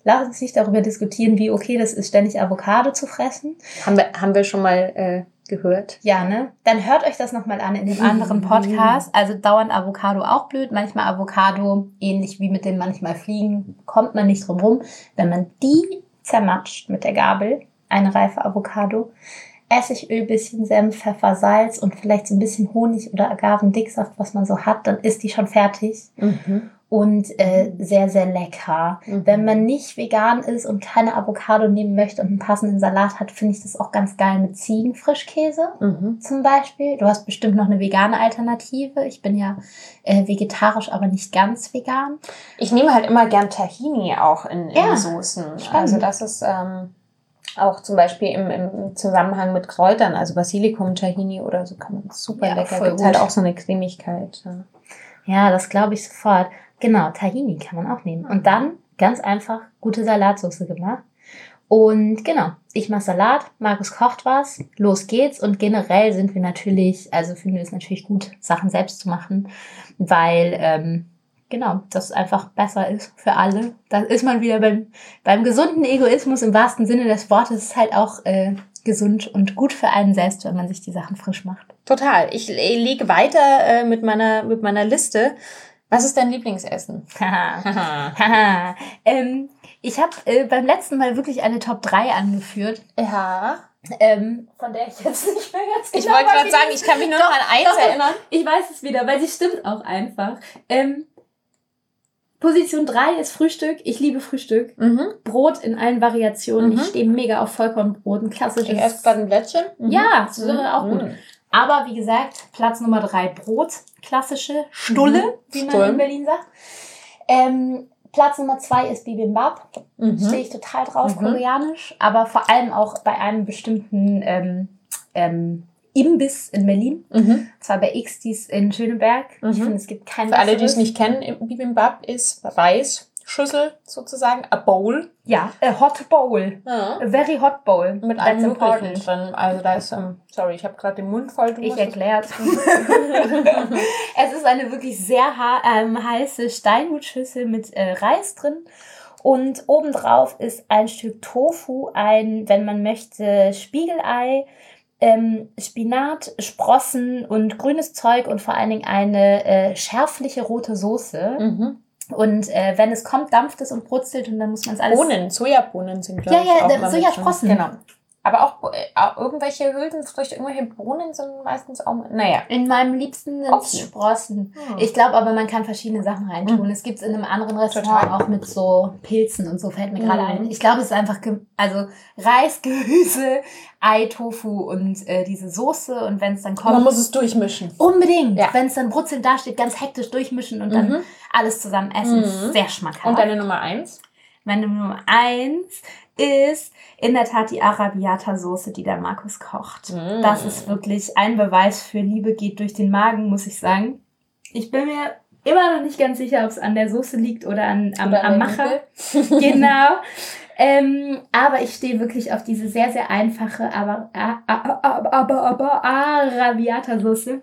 Lass uns nicht darüber diskutieren, wie okay das ist, ständig Avocado zu fressen. Haben wir, haben wir schon mal äh, gehört. Ja, ne? Dann hört euch das nochmal an in dem anderen Podcast. Also dauernd Avocado auch blöd. Manchmal Avocado, ähnlich wie mit dem manchmal Fliegen, kommt man nicht drum rum. Wenn man die zermatscht mit der Gabel, eine reife Avocado, Essigöl, bisschen Senf, Pfeffer, Salz und vielleicht so ein bisschen Honig oder Agavendicksaft, was man so hat, dann ist die schon fertig Mhm. und äh, sehr, sehr lecker. Mhm. Wenn man nicht vegan ist und keine Avocado nehmen möchte und einen passenden Salat hat, finde ich das auch ganz geil mit Ziegenfrischkäse Mhm. zum Beispiel. Du hast bestimmt noch eine vegane Alternative. Ich bin ja äh, vegetarisch, aber nicht ganz vegan. Ich nehme halt immer gern Tahini auch in, in Ja, Soßen. spannend. Also das ist ähm, auch zum Beispiel im, im Zusammenhang mit Kräutern, also Basilikum, Tahini oder so kann man super Ja, lecker. Gibt halt gut. auch so eine Cremigkeit. Ja. Ja, das glaube ich sofort. Genau, Tahini kann man auch nehmen. Und dann ganz einfach gute Salatsauce gemacht. Und genau, ich mache Salat, Markus kocht was, los geht's. Und generell sind wir natürlich, also finden wir es natürlich gut, Sachen selbst zu machen, weil ähm, genau, das einfach besser ist für alle. Da ist man wieder beim, beim gesunden Egoismus im wahrsten Sinne des Wortes, ist halt auch äh, gesund und gut für einen selbst, wenn man sich die Sachen frisch macht. Total. Ich lege weiter äh, mit, meiner, mit meiner Liste. Was ist dein Lieblingsessen? Ähm, ich habe äh, beim letzten Mal wirklich eine Top 3 angeführt, ja. ähm, von der ich jetzt nicht mehr ganz genau Ich wollte gerade sagen, ich kann mich nur noch an eins erinnern. Ich weiß es wieder, weil sie stimmt auch einfach. Ähm, Position 3 ist Frühstück. Ich liebe Frühstück. Mhm. Brot in allen Variationen. Mhm. Ich stehe mega auf Vollkornbrot. Ein klassisches. Ich esse gerade ein Blättchen. Mhm. Ja, das wäre auch gut. Mhm. Aber wie gesagt, Platz Nummer 3 Brot. Klassische Stulle, Mhm. wie man Stulle. in Berlin sagt. Ähm, Platz Nummer 2 ist Bibimbap. Mhm. Stehe ich total drauf, Mhm. koreanisch. Aber vor allem auch bei einem bestimmten ähm, ähm, Imbiss in Berlin. Mhm. Zwar bei Xtis in Schöneberg. Ich Mhm. finde, es gibt keinen Für alle, die es nicht kennen, Bibimbap ist Reisschüssel sozusagen, a bowl. Ja, a hot bowl. Ja. A very hot bowl. Mit allem Möglichen drin. Also da ist, ähm, sorry, ich habe gerade den Mund voll. Du Ich musst es- ist eine wirklich sehr ähm, heiße Steinhutschüssel mit äh, Reis drin. Und obendrauf ist ein Stück Tofu, ein, wenn man möchte, Spiegelei, ähm, Spinat, Sprossen und grünes Zeug und vor allen Dingen eine äh, schärfliche rote Soße. Mhm. Und äh, wenn es kommt, dampft es und brutzelt und dann muss man es alles. Bohnen, Sojabohnen sind glaube Ja, ich ja, mit Sojasprossen. Genau. Aber auch, äh, irgendwelche Hülsenfrüchte, irgendwelche Bohnen sind meistens auch. Naja. In meinem liebsten sind Okay. Sprossen. Hm. Ich glaube aber, man kann verschiedene Sachen reintun. Es gibt es in einem anderen Restaurant Total. auch mit so Pilzen und so, fällt mir gerade Mhm. ein. Ich glaube, es ist einfach, also Reis, Gemüse, Ei, Tofu und äh, diese Soße. Und wenn es dann kommt, Man muss es durchmischen. unbedingt, Ja. wenn es dann brutzelnd dasteht, ganz hektisch durchmischen und dann Mhm. alles zusammen essen. Mhm. Sehr schmackhaft. Und deine Nummer eins? Meine Nummer eins ist in der Tat die Arabiata-Soße, die der Markus kocht. Mhm. Das ist wirklich ein Beweis für Liebe geht durch den Magen, muss ich sagen. Ich bin mir immer noch nicht ganz sicher, ob es an der Soße liegt oder an, am, Oder am Macher. genau. Ähm, aber ich stehe wirklich auf diese sehr, sehr einfache, aber, aber, aber, aber, aber Arabiata-Soße.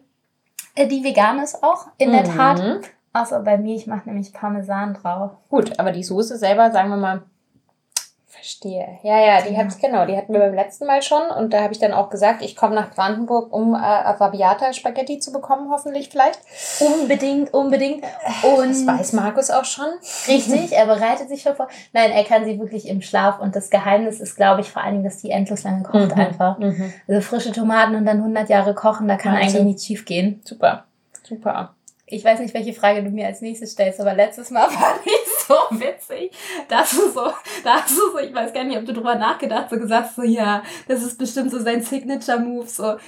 Äh, Die vegan ist auch, in der Mhm. Tat. Außer bei mir, ich mache nämlich Parmesan drauf. Gut, aber die Soße selber, sagen wir mal, verstehe. Ja, ja, die hat, genau, die hatten wir beim letzten Mal schon und da habe ich dann auch gesagt, ich komme nach Brandenburg, um äh, Arabiata Spaghetti zu bekommen, hoffentlich vielleicht. Unbedingt, unbedingt. Das Und weiß Markus auch schon. Richtig, er bereitet sich schon vor. Nein, er kann sie wirklich im Schlaf. Und das Geheimnis ist, glaube ich, vor allen Dingen, dass die endlos lange kocht Mhm. einfach. Mhm. Also frische Tomaten und dann 100 Jahre kochen, da kann Wahnsinn. eigentlich nichts schief gehen. Super, super. Ich weiß nicht, welche Frage du mir als nächstes stellst, aber letztes Mal fand ich so witzig, dass du so, da hast du so, ich weiß gar nicht, ob du drüber nachgedacht, so gesagt, so, ja, das ist bestimmt so sein Signature-Move, so, immer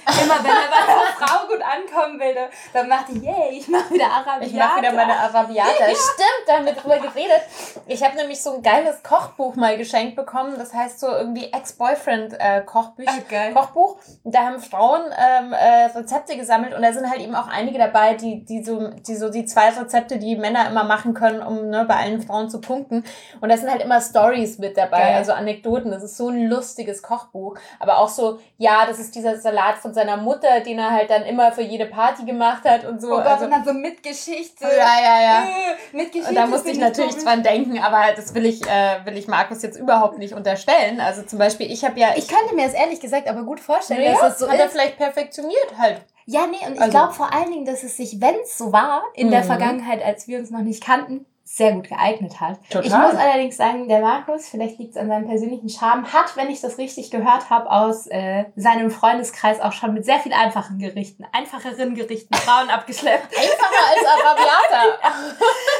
wenn er bei einer Frau gut ankommen will, ne, dann macht die, yay, ich mach wieder Arabiata. Ich mache wieder meine Arabiata. Stimmt, da haben wir drüber geredet. Ich habe nämlich so ein geiles Kochbuch mal geschenkt bekommen. Das heißt so irgendwie Ex-Boyfriend-Kochbuch. Ah, geil. Kochbuch. Da haben Frauen ähm, äh, Rezepte gesammelt und da sind halt eben auch einige dabei, die, die, so, die so die zwei Rezepte, die Männer immer machen können, um ne, bei allen Frauen zu punkten. Und da sind halt immer Stories mit dabei, Geil. also Anekdoten. Das ist so ein lustiges Kochbuch. Aber auch so, ja, das ist dieser Salat von seiner Mutter, den er halt dann immer für jede Party gemacht hat und so. Oh Gott, also, und dann so mit Geschichte. ja, ja, ja. Äh, Mit Geschichte. Und da musste ich natürlich komisch. dran denken, aber das will ich, äh, will ich Markus jetzt überhaupt nicht unterstellen. Also zum Beispiel, ich habe ja, Ich könnte mir das ehrlich gesagt aber gut vorstellen, ja, dass das so hat er ist. vielleicht perfektioniert halt. Ja, nee, und ich Also- glaube vor allen Dingen, dass es sich, wenn es so war, in der Mhm. Vergangenheit, als wir uns noch nicht kannten, sehr gut geeignet hat. Total. Ich muss allerdings sagen, der Markus, vielleicht liegt es an seinem persönlichen Charme, hat, wenn ich das richtig gehört habe, aus äh, seinem Freundeskreis auch schon mit sehr viel einfachen Gerichten, einfacheren Gerichten Frauen abgeschleppt. Einfacher als Arabiata.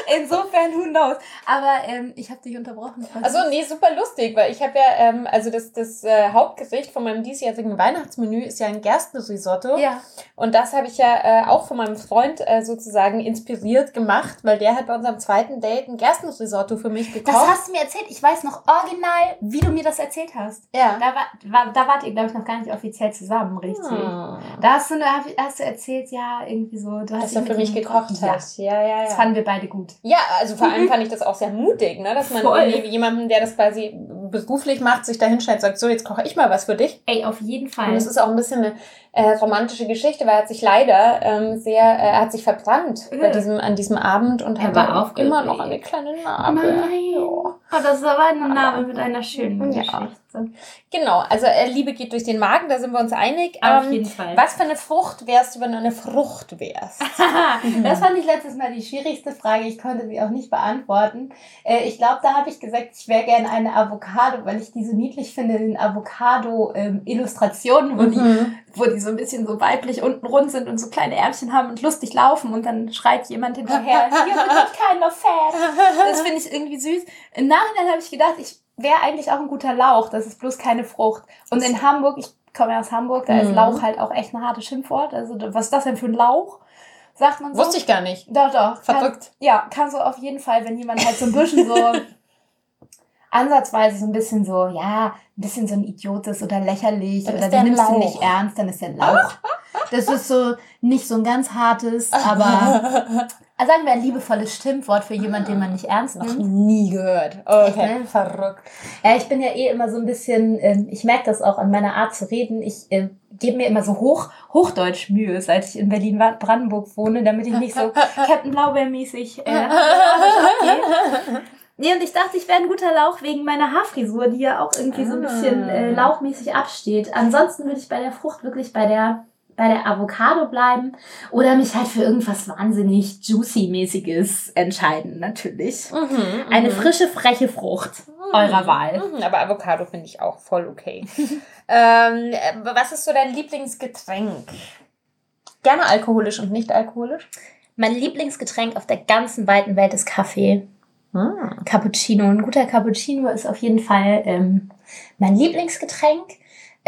Insofern, who knows. Aber ähm, ich habe dich unterbrochen. Also nee, super lustig, weil ich habe ja, ähm, also das, das äh, Hauptgericht von meinem diesjährigen Weihnachtsmenü ist ja ein Gerstenrisotto. ja. Und das habe ich ja äh, auch von meinem Freund äh, sozusagen inspiriert gemacht, weil der hat bei unserem zweiten Date ein Gerstenrisotto für mich Das gekocht. hast du mir erzählt. Ich weiß noch original, wie du mir das erzählt hast. ja. Da, war, war, da wart ihr, glaube ich, noch gar nicht offiziell zusammen, richtig? Hm. Da hast du, eine, hast du erzählt, ja, irgendwie so. Du hast Dass dich für mich gekocht Ja, hat. Ja, ja, das ja. fanden wir beide gut. Ja, also vor allem fand ich das auch sehr mutig, ne? dass man irgendwie jemanden, der das quasi beruflich macht, sich da und sagt, so, jetzt koche ich mal was für dich. Ey, auf jeden Und Fall. es ist auch ein bisschen eine äh, romantische Geschichte, weil er hat sich leider ähm, sehr, äh, er hat sich verbrannt bei Äh. diesem, an diesem Abend und Er hat war immer noch eine kleine Narbe. Nein. Ja. Oh, das ist aber eine Narbe mit einer schönen Ja. Geschichte. Genau, also äh, Liebe geht durch den Magen, da sind wir uns einig. Auf Ähm, jeden Fall. was für eine Frucht wärst du, wenn du eine Frucht wärst? das fand ich letztes Mal die schwierigste Frage. Ich konnte sie auch nicht beantworten. Äh, ich glaube, da habe ich gesagt, ich wäre gerne eine Avocado, weil ich die so niedlich finde in Avocado-Illustrationen, wo die Mhm. wo die so ein bisschen so weiblich unten rund sind und so kleine Ärmchen haben und lustig laufen und dann schreit jemand hinterher, hier bin ich kein Fan. Das finde ich irgendwie süß. Im Nachhinein habe ich gedacht, ich wäre eigentlich auch ein guter Lauch, das ist bloß keine Frucht. Und in Hamburg, ich komme ja aus Hamburg, da ist Mhm. Lauch halt auch echt ein hartes Schimpfwort. Also was ist das denn für ein Lauch? Sagt man so. Wusste ich gar nicht. Doch, doch. Kann, Verrückt. ja, kannst du auf jeden Fall, wenn jemand halt so ein bisschen so ansatzweise so ein bisschen so, ja, ein bisschen so ein Idiot ist oder lächerlich Dann oder ist der du nimmst ihn Lauch. nicht ernst, dann ist der ein Lauch. Das ist so nicht so ein ganz hartes, aber also sagen wir ein liebevolles Stimmwort für jemanden, den man nicht ernst Noch nimmt. nie gehört. Okay, ne? verrückt. Ja, ich bin ja eh immer so ein bisschen, ähm, ich merke das auch an meiner Art zu reden. Ich äh, gebe mir immer so hoch, Hochdeutsch Mühe, seit ich in Berlin-Brandenburg wohne, damit ich nicht so Captain Blaubeer-mäßig äh. Nee, und ich dachte, ich wäre ein guter Lauch wegen meiner Haarfrisur, die ja auch irgendwie so ein bisschen äh, lauchmäßig absteht. Ansonsten würde ich bei der Frucht wirklich bei der bei der Avocado bleiben oder mich halt für irgendwas wahnsinnig juicy-mäßiges entscheiden, natürlich. Mhm, Eine frische, freche Frucht eurer Wahl. Mhm, aber Avocado finde ich auch voll okay. ähm, äh, was ist so dein Lieblingsgetränk? Gerne alkoholisch und nicht alkoholisch? Mein Lieblingsgetränk auf der ganzen weiten Welt ist Kaffee. Hm. Cappuccino. Ein guter Cappuccino ist auf jeden Fall ähm, mein Lieblingsgetränk.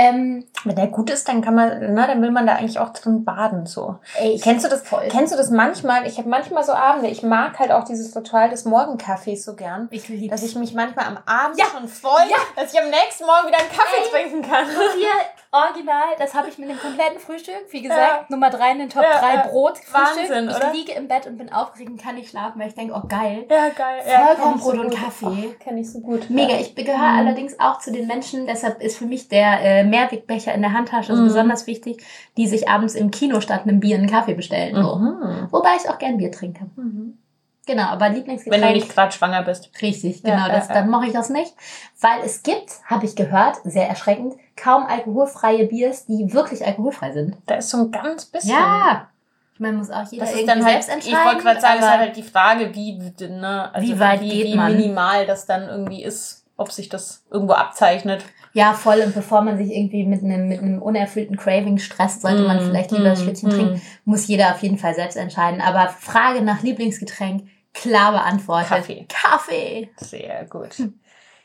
Ähm, Wenn der gut ist, dann kann man, na, dann will man da eigentlich auch drin baden so. ey, Kennst du das? voll. Kennst du das manchmal? Ich habe manchmal so Abende. Ich mag halt auch dieses Ritual des Morgenkaffees so gern. Ich liebe Dass ich mich manchmal am Abend Ja. schon freue, Ja. dass ich am nächsten Morgen wieder einen Kaffee Ey. trinken kann. hier original, das habe ich mit dem kompletten Frühstück. Wie gesagt, Ja. Nummer drei in den Top Ja, drei ja. Brot. Frühstück. Wahnsinn, ich oder? liege im Bett und bin aufgeregt und kann nicht schlafen, weil ich denke, oh geil. Ja, geil. Vollkornbrot und Kaffee. Oh, Kenne ich so gut. Mega, ich gehöre allerdings auch zu den Menschen, deshalb ist für mich der äh, Mehrwegbecher in der Handtasche so Mhm. besonders wichtig, die sich abends im Kino statt einem Bier einen Kaffee bestellen. So. Mhm. Wobei ich auch gern Bier trinke. Mhm. Genau, aber Wenn Lieblingsgetränk. du nicht gerade schwanger bist. Richtig, genau, ja, das, ja. dann mache ich das nicht. Weil es gibt, habe ich gehört, sehr erschreckend, kaum alkoholfreie Biers, die wirklich alkoholfrei sind. Da ist so ein ganz bisschen. Ja. Ich meine, muss auch jeder Das ist irgendwie dann halt, selbst ich entscheiden. wollte gerade sagen, es ist aber- halt die Frage, wie, ne, also Wie weit wie, geht wie man? minimal das dann irgendwie ist, ob sich das irgendwo abzeichnet. Ja, voll. Und bevor man sich irgendwie mit einem, mit einem unerfüllten Craving stresst, sollte man Mm, vielleicht lieber das mm, Schlittchen mm. trinken. Muss jeder auf jeden Fall selbst entscheiden. Aber Frage nach Lieblingsgetränk, klar beantwortet. Kaffee. Kaffee. Sehr gut.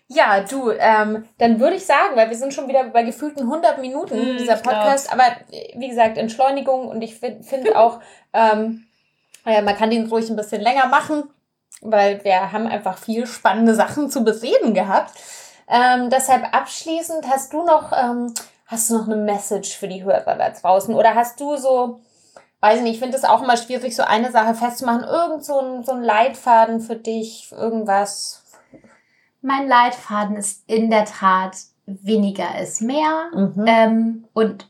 Ja, du, ähm, dann würde ich sagen, weil wir sind schon wieder bei gefühlten 100 Minuten dieser. Podcast, aber wie gesagt, Entschleunigung und ich finde find auch, ähm, äh, man kann den ruhig ein bisschen länger machen, weil wir haben einfach viel spannende Sachen zu bereden gehabt. Ähm, deshalb abschließend, hast du noch, ähm, hast du noch eine Message für die Hörer da draußen oder hast du so, weiß nicht, ich finde es auch immer schwierig, so eine Sache festzumachen, irgend so ein, so ein Leitfaden für dich, irgendwas. Mein Leitfaden ist in der Tat weniger ist mehr. Mhm. Ähm, und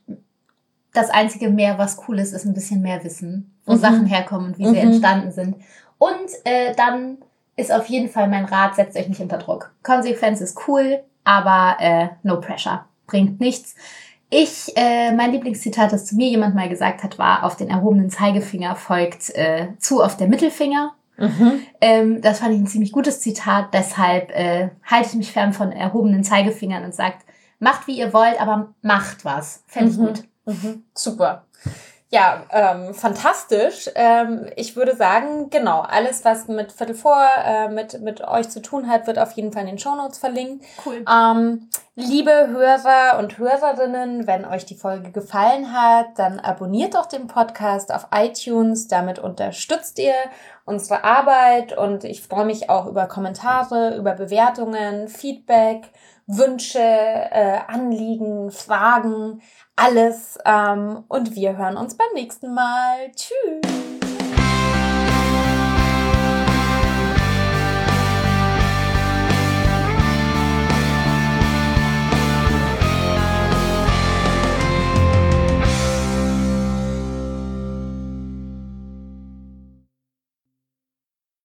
das einzige mehr, was cool ist, ist ein bisschen mehr Wissen, wo Mhm. Sachen herkommen und wie sie Mhm. entstanden sind. Und äh, dann ist auf jeden Fall mein Rat, setzt euch nicht unter Druck. Konsequenz ist cool, aber äh, no pressure. Bringt nichts. Ich, äh, mein Lieblingszitat, das zu mir jemand mal gesagt hat, war, auf den erhobenen Zeigefinger folgt äh, zu auf der Mittelfinger. Mhm. Ähm, das fand ich ein ziemlich gutes Zitat. Deshalb äh, halte ich mich fern von erhobenen Zeigefingern und sagt, macht wie ihr wollt, aber macht was. Fände ich Mhm. gut. Mhm. Super. Ja, ähm, fantastisch. Ähm, ich würde sagen, genau, alles, was mit Viertel vor, äh, mit, mit euch zu tun hat, wird auf jeden Fall in den Shownotes verlinkt. Cool. Ähm, liebe Hörer und Hörerinnen, wenn euch die Folge gefallen hat, dann abonniert doch den Podcast auf iTunes. Damit unterstützt ihr unsere Arbeit und ich freue mich auch über Kommentare, über Bewertungen, Feedback, Wünsche, äh, Anliegen, Fragen, alles. Ähm, und wir hören uns beim nächsten Mal. Tschüss.